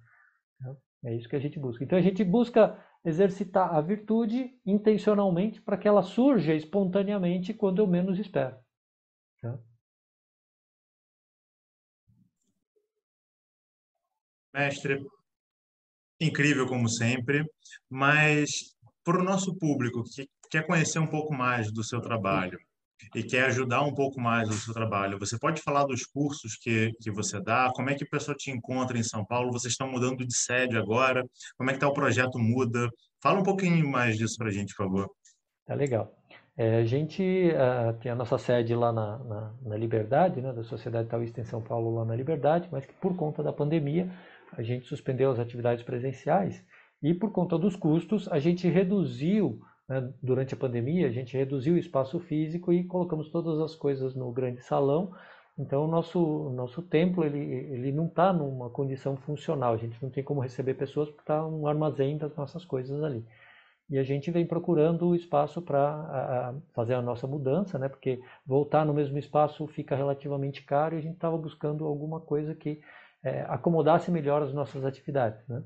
É isso que a gente busca. Então a gente busca exercitar a virtude intencionalmente para que ela surja espontaneamente quando eu menos espero. Mestre, incrível como sempre, mas para o nosso público que quer conhecer um pouco mais do seu trabalho e quer ajudar um pouco mais do seu trabalho, você pode falar dos cursos que, que você dá? Como é que a pessoa te encontra em São Paulo? Vocês estão mudando de sede agora? Como é que está o projeto Muda? Fala um pouquinho mais disso para a gente, por favor. Tá legal. É, a gente uh, tem a nossa sede lá na, na, na Liberdade, né, da Sociedade Taoísta em São Paulo, lá na Liberdade, mas que por conta da pandemia a gente suspendeu as atividades presenciais e por conta dos custos a gente reduziu né, durante a pandemia a gente reduziu o espaço físico e colocamos todas as coisas no grande salão então o nosso nosso templo ele, ele não está numa condição funcional a gente não tem como receber pessoas porque está um armazém das nossas coisas ali e a gente vem procurando o espaço para fazer a nossa mudança, né? Porque voltar no mesmo espaço fica relativamente caro e a gente estava buscando alguma coisa que é, acomodasse melhor as nossas atividades. Né?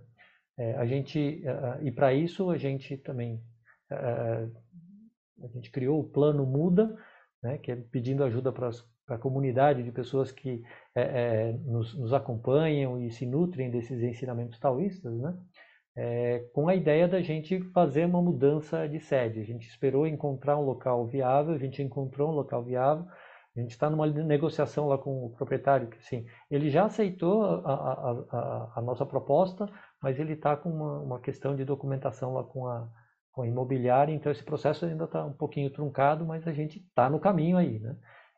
É, a gente, e para isso a gente também a gente criou o plano Muda, né, que é pedindo ajuda para a comunidade de pessoas que é, é, nos, nos, acompanham e se nutrem desses ensinamentos taoístas, né? É, com a ideia da gente fazer uma mudança de sede. A gente esperou encontrar um local viável, a gente encontrou um local viável, a gente está numa negociação lá com o proprietário, que assim, ele já aceitou a, a, a, a nossa proposta, mas ele está com uma, uma, questão de documentação lá com a, com a imobiliária, então esse processo ainda está um pouquinho truncado, mas a gente está no caminho aí, né?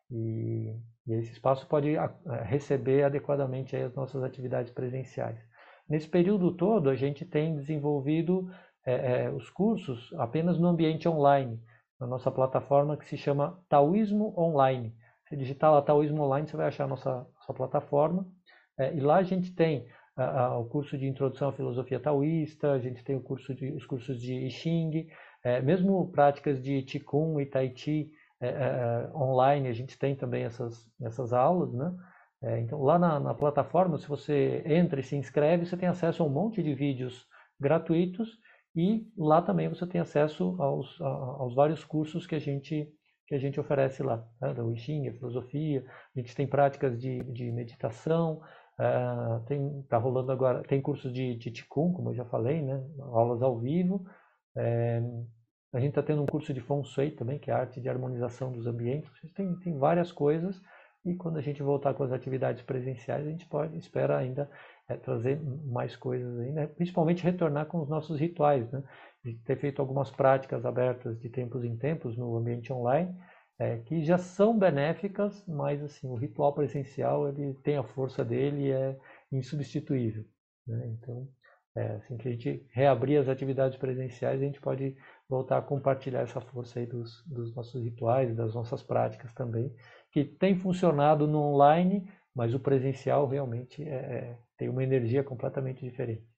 E, e, esse espaço pode receber adequadamente as nossas atividades presenciais. Nesse período todo, a gente tem desenvolvido é, é, os cursos apenas no ambiente online, na nossa plataforma que se chama Taoísmo Online. Se digitar lá Taoísmo Online, você vai achar a nossa, nossa plataforma. É, e lá a gente tem a, a, o curso de Introdução à Filosofia Taoísta, a gente tem o curso de, os cursos de I Ching, é, mesmo práticas de Qigong e Tai Chi é, é, online, a gente tem também essas, essas aulas, né? É, então, lá na, na plataforma, se você entra e se inscreve, você tem acesso a um monte de vídeos gratuitos e lá também você tem acesso aos, aos vários cursos que a gente que a gente oferece lá, né? da a filosofia, a gente tem práticas de, de meditação, uh, tem tá rolando agora, tem cursos de, de Qigong, como eu já falei, né? aulas ao vivo, é, a gente está tendo um curso de Feng Shui também, que é a arte de harmonização dos ambientes, tem, tem várias coisas, e quando a gente voltar com as atividades presenciais, a gente pode, espera ainda é, trazer mais coisas ainda, principalmente retornar com os nossos rituais, né? De ter feito algumas práticas abertas de tempos em tempos no ambiente online, é, que já são benéficas, mas assim o ritual presencial ele tem a força dele e é insubstituível. Né? Então, é, assim que a gente reabrir as atividades presenciais, a gente pode voltar a compartilhar essa força aí dos, dos nossos rituais, das nossas práticas também, que tem funcionado no online, mas o presencial realmente é, é tem uma energia completamente diferente.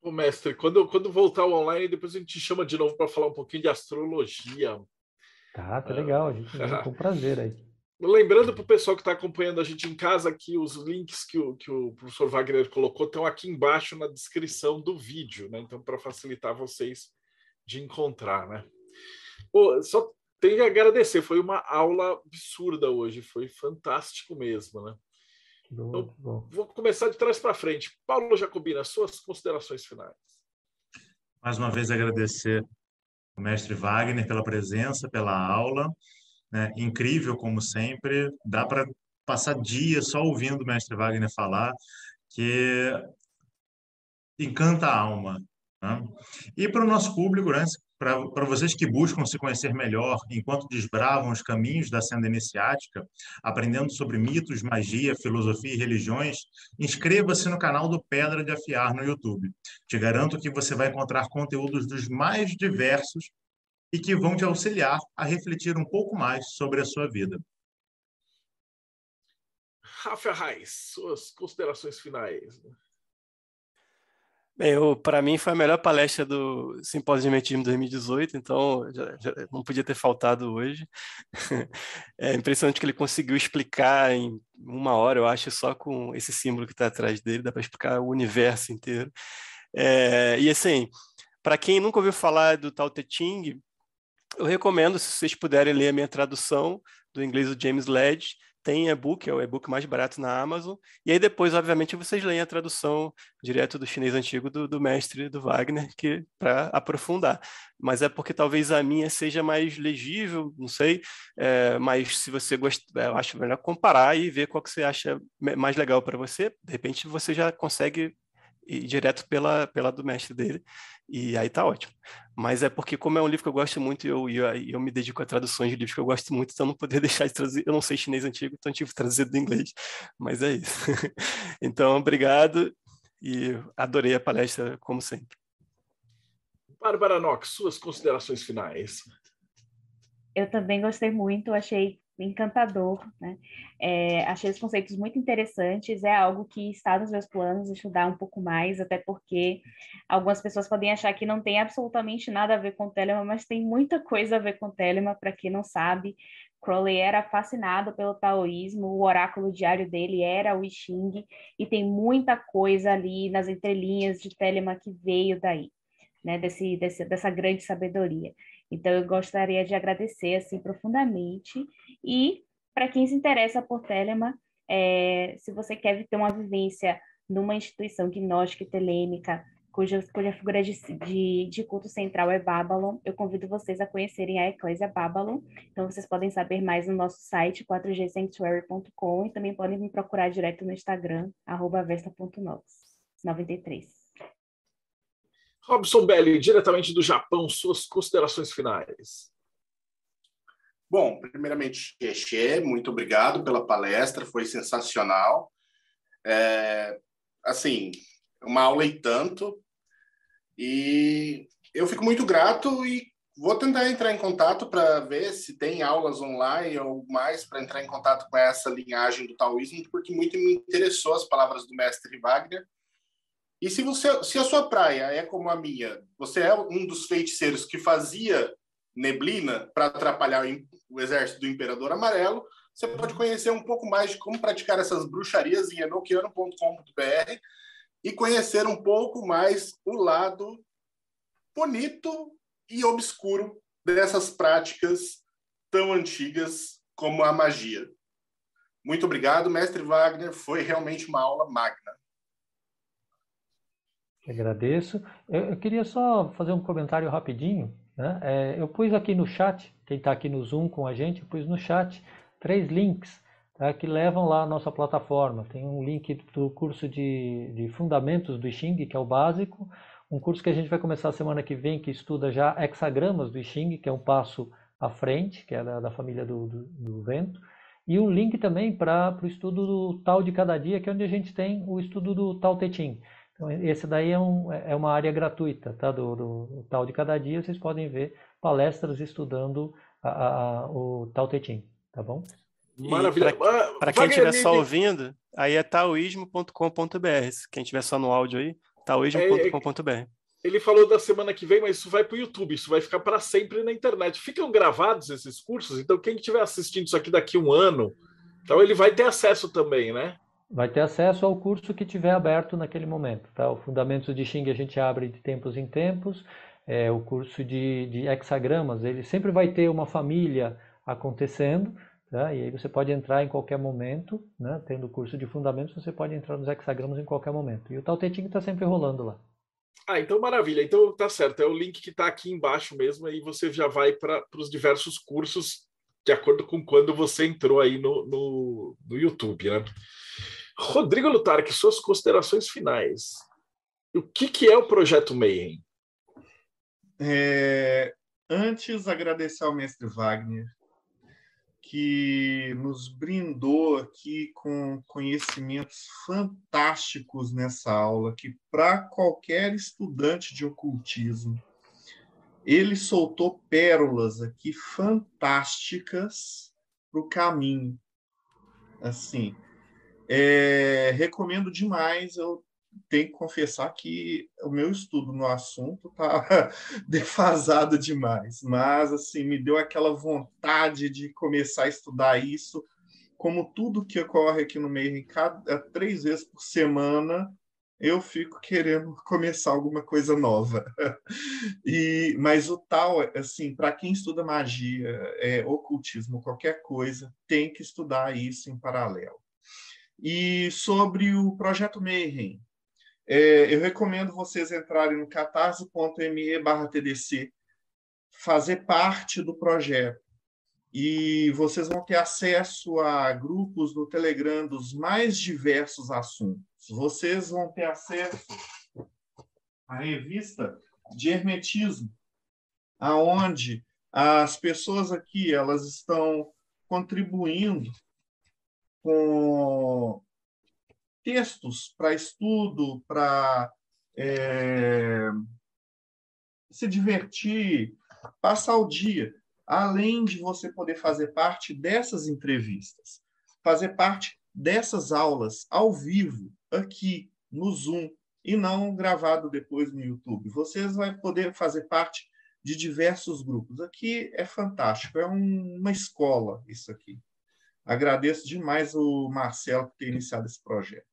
Ô, mestre, quando, quando voltar ao online, depois a gente chama de novo para falar um pouquinho de astrologia. Tá, tá legal, a gente com prazer aí. Lembrando para o pessoal que está acompanhando a gente em casa que os links que o, que o professor Wagner colocou estão aqui embaixo na descrição do vídeo, né? Então, para facilitar vocês de encontrar, né? Pô, só tenho que agradecer, foi uma aula absurda hoje, foi fantástico mesmo, né? Então. Vou começar de trás para frente. Paulo Jacobina, suas considerações finais. Mais uma vez agradecer o mestre Wagner pela presença, pela aula. Né? Incrível, como sempre. Dá para passar dias só ouvindo o mestre Wagner falar, que encanta a alma. Né? E para o nosso público, né? Para vocês que buscam se conhecer melhor enquanto desbravam os caminhos da senda iniciática, aprendendo sobre mitos, magia, filosofia e religiões, inscreva-se no canal do Pedra de Afiar no YouTube. Te garanto que você vai encontrar conteúdos dos mais diversos e que vão te auxiliar a refletir um pouco mais sobre a sua vida. Rafa Reis, suas considerações finais. Para mim foi a melhor palestra do Simpósio de Mentismo 2018, então já, já não podia ter faltado hoje. É impressionante que ele conseguiu explicar em uma hora, eu acho, só com esse símbolo que está atrás dele, dá para explicar o universo inteiro. É, e assim, para quem nunca ouviu falar do Tao Te Ching, eu recomendo, se vocês puderem ler a minha tradução do inglês do James Ledge, tem e-book, é o e-book mais barato na Amazon. E aí depois, obviamente, vocês leem a tradução direto do chinês antigo do, do mestre do Wagner, que para aprofundar. Mas é porque talvez a minha seja mais legível, não sei. É, mas se você gosta, é, eu acho melhor comparar e ver qual que você acha mais legal para você. De repente, você já consegue ir direto pela, pela do mestre dele. E aí tá ótimo. Mas é porque, como é um livro que eu gosto muito e eu, eu, eu me dedico a traduções de livros que eu gosto muito, então eu não poder deixar de traduzir. Eu não sei chinês antigo, então eu tive que traduzir do inglês. Mas é isso. então, obrigado e adorei a palestra, como sempre. Bárbara Nox, suas considerações finais. Eu também gostei muito, achei encantador, né? É, achei os conceitos muito interessantes, é algo que está nos meus planos estudar um pouco mais, até porque algumas pessoas podem achar que não tem absolutamente nada a ver com Telema, mas tem muita coisa a ver com Telema, para quem não sabe. Crowley era fascinado pelo taoísmo, o oráculo diário dele era o I Ching, e tem muita coisa ali nas entrelinhas de Telema que veio daí, né? Desse, desse, dessa grande sabedoria. Então, eu gostaria de agradecer assim profundamente e Para quem se interessa por Telema, é, se você quer ter uma vivência numa instituição gnóstica e telêmica, cuja, cuja figura de, de, de, culto central é Babylon, eu convido vocês a conhecerem a Eclésia Babylon. Então, vocês podem saber mais no nosso site, 4gsanctuary.com, e também podem me procurar direto no Instagram, arroba vesta.93. Robson Belli, diretamente do Japão, suas considerações finais. Bom, primeiramente, Xexé, muito obrigado pela palestra, foi sensacional. É, assim, uma aula e tanto. E eu fico muito grato e vou tentar entrar em contato para ver se tem aulas online ou mais para entrar em contato com essa linhagem do taoísmo, porque muito me interessou as palavras do mestre Wagner. E se você, se a sua praia é como a minha, você é um dos feiticeiros que fazia neblina para atrapalhar o exército do Imperador Amarelo, você pode conhecer um pouco mais de como praticar essas bruxarias em enoquiano.com.br e conhecer um pouco mais o lado bonito e obscuro dessas práticas tão antigas como a magia. Muito obrigado, mestre Wagner. Foi realmente uma aula magna. Agradeço. Eu, eu queria só fazer um comentário rapidinho né? É, eu pus aqui no chat, quem está aqui no Zoom com a gente, eu pus no chat três links tá, que levam lá a nossa plataforma. Tem um link do curso de, de Fundamentos do Xing, que é o básico, um curso que a gente vai começar semana que vem, que estuda já hexagramas do Xing, que é um passo à frente, que é da, da família do, do, do, vento, e um link também para o estudo do Tal de Cada Dia, que é onde a gente tem o estudo do Tal Te Ching. Então, esse daí é, um, é uma área gratuita, tá? Do, do, do, tal de cada dia, vocês podem ver palestras estudando a, a, a, o Tao Te Ching, tá bom? Maravilha. Para quem estiver só ouvindo, aí é taoísmo.com.br. Quem estiver só no áudio aí, taoísmo.com.br. É, ele falou da semana que vem, mas isso vai para o YouTube, isso vai ficar para sempre na internet. Ficam gravados esses cursos, então quem estiver assistindo isso aqui daqui a um ano, então ele vai ter acesso também, né? Vai ter acesso ao curso que tiver aberto naquele momento. Tá? O Fundamentos de Xing a gente abre de tempos em tempos. É, o curso de, de hexagramas, ele sempre vai ter uma família acontecendo, tá? e aí você pode entrar em qualquer momento, né? tendo o curso de fundamentos, você pode entrar nos hexagramas em qualquer momento. E o Tao Te Ching está sempre rolando lá. Ah, então maravilha. Então tá certo. É o link que está aqui embaixo mesmo, aí você já vai para os diversos cursos de acordo com quando você entrou aí no, no, no YouTube, né? Rodrigo Lutarque, suas considerações finais. O que, que é o Projeto Mayhem? É, antes, agradecer ao mestre Wagner, que nos brindou aqui com conhecimentos fantásticos nessa aula, que para qualquer estudante de ocultismo, ele soltou pérolas aqui fantásticas para o caminho. Assim, é, recomendo demais. Eu tenho que confessar que o meu estudo no assunto está defasado demais, mas assim me deu aquela vontade de começar a estudar isso. Como tudo que ocorre aqui no meio, cada três vezes por semana, eu fico querendo começar alguma coisa nova. E, mas o tal, assim, para quem estuda magia, é, ocultismo, qualquer coisa, tem que estudar isso em paralelo. E sobre o projeto Mayhem, é, eu recomendo vocês entrarem no catarse.me TDC, fazer parte do projeto. E vocês vão ter acesso a grupos no Telegram dos mais diversos assuntos. Vocês vão ter acesso à revista de hermetismo, aonde as pessoas aqui elas estão contribuindo com textos para estudo, para é, se divertir, passar o dia, além de você poder fazer parte dessas entrevistas, fazer parte dessas aulas ao vivo, aqui no Zoom, e não gravado depois no YouTube. Vocês vão poder fazer parte de diversos grupos. Aqui é fantástico, é um, uma escola isso aqui. Agradeço demais o Marcelo por ter iniciado esse projeto.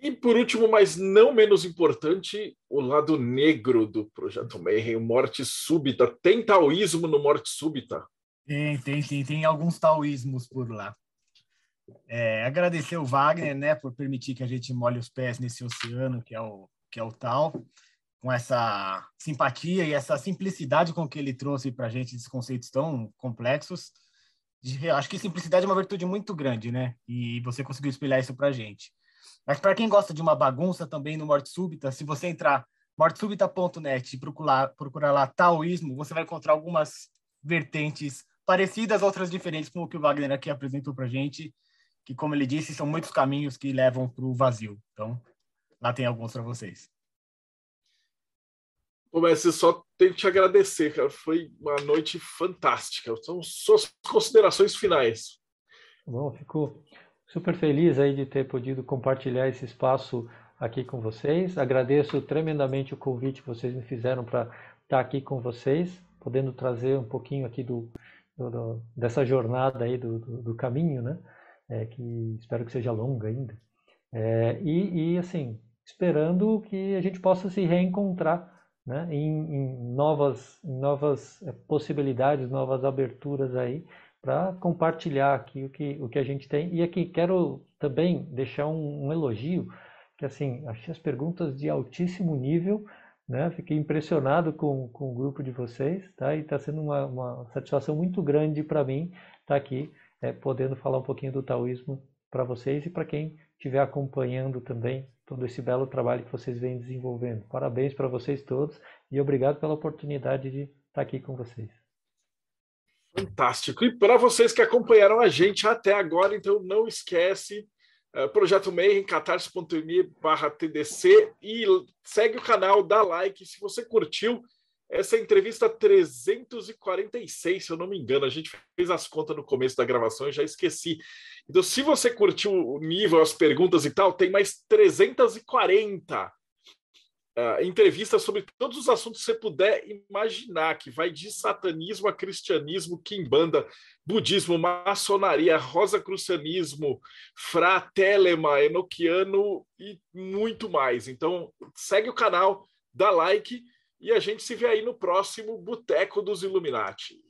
E por último, mas não menos importante, o lado negro do projeto Mayhem, Morte Súbita. Tem taoísmo no Morte Súbita? Tem, tem, tem, tem alguns taoísmos por lá. É, agradecer o Wagner, né, por permitir que a gente molhe os pés nesse oceano que é o que é o tal, com essa simpatia e essa simplicidade com que ele trouxe para a gente esses conceitos tão complexos. Acho que simplicidade é uma virtude muito grande, né? E você conseguiu espelhar isso para gente. Mas para quem gosta de uma bagunça também no Morte Súbita, se você entrar mortesúbita.net e procurar, procurar lá taoísmo, você vai encontrar algumas vertentes parecidas, outras diferentes com o que o Wagner aqui apresentou para gente que, como ele disse, são muitos caminhos que levam para o vazio. Então, lá tem alguns para vocês. Eu só tenho que te agradecer, cara. Foi uma noite fantástica. São suas considerações finais. Bom, fico super feliz aí de ter podido compartilhar esse espaço aqui com vocês. Agradeço tremendamente o convite que vocês me fizeram para estar aqui com vocês, podendo trazer um pouquinho aqui do, do, do dessa jornada aí do, do, caminho, né? é, que espero que seja longa ainda. É, e, e, assim, esperando que a gente possa se reencontrar né, em, em novas, em novas é, possibilidades, novas aberturas aí, para compartilhar aqui o que, o que a gente tem. E aqui quero também deixar um, um elogio, que assim, achei as perguntas de altíssimo nível, né? Fiquei impressionado com, com o grupo de vocês, tá? E está sendo uma, uma satisfação muito grande para mim estar tá aqui é, podendo falar um pouquinho do taoísmo para vocês e para quem estiver acompanhando também todo esse belo trabalho que vocês vêm desenvolvendo. Parabéns para vocês todos e obrigado pela oportunidade de estar aqui com vocês. Fantástico. E para vocês que acompanharam a gente até agora, então não esquece uh, Projeto Mayhem, catarse.me barra TDC e segue o canal, dá like. Se você curtiu, essa é a entrevista 346, se eu não me engano. A gente fez as contas no começo da gravação e já esqueci. Então, se você curtiu o nível, as perguntas e tal, tem mais 340 uh, entrevistas sobre todos os assuntos que você puder imaginar, que vai de satanismo a cristianismo, quimbanda, budismo, maçonaria, rosacrucianismo, fratelema, enoquiano e muito mais. Então, segue o canal, dá like e a gente se vê aí no próximo Boteco dos Illuminati.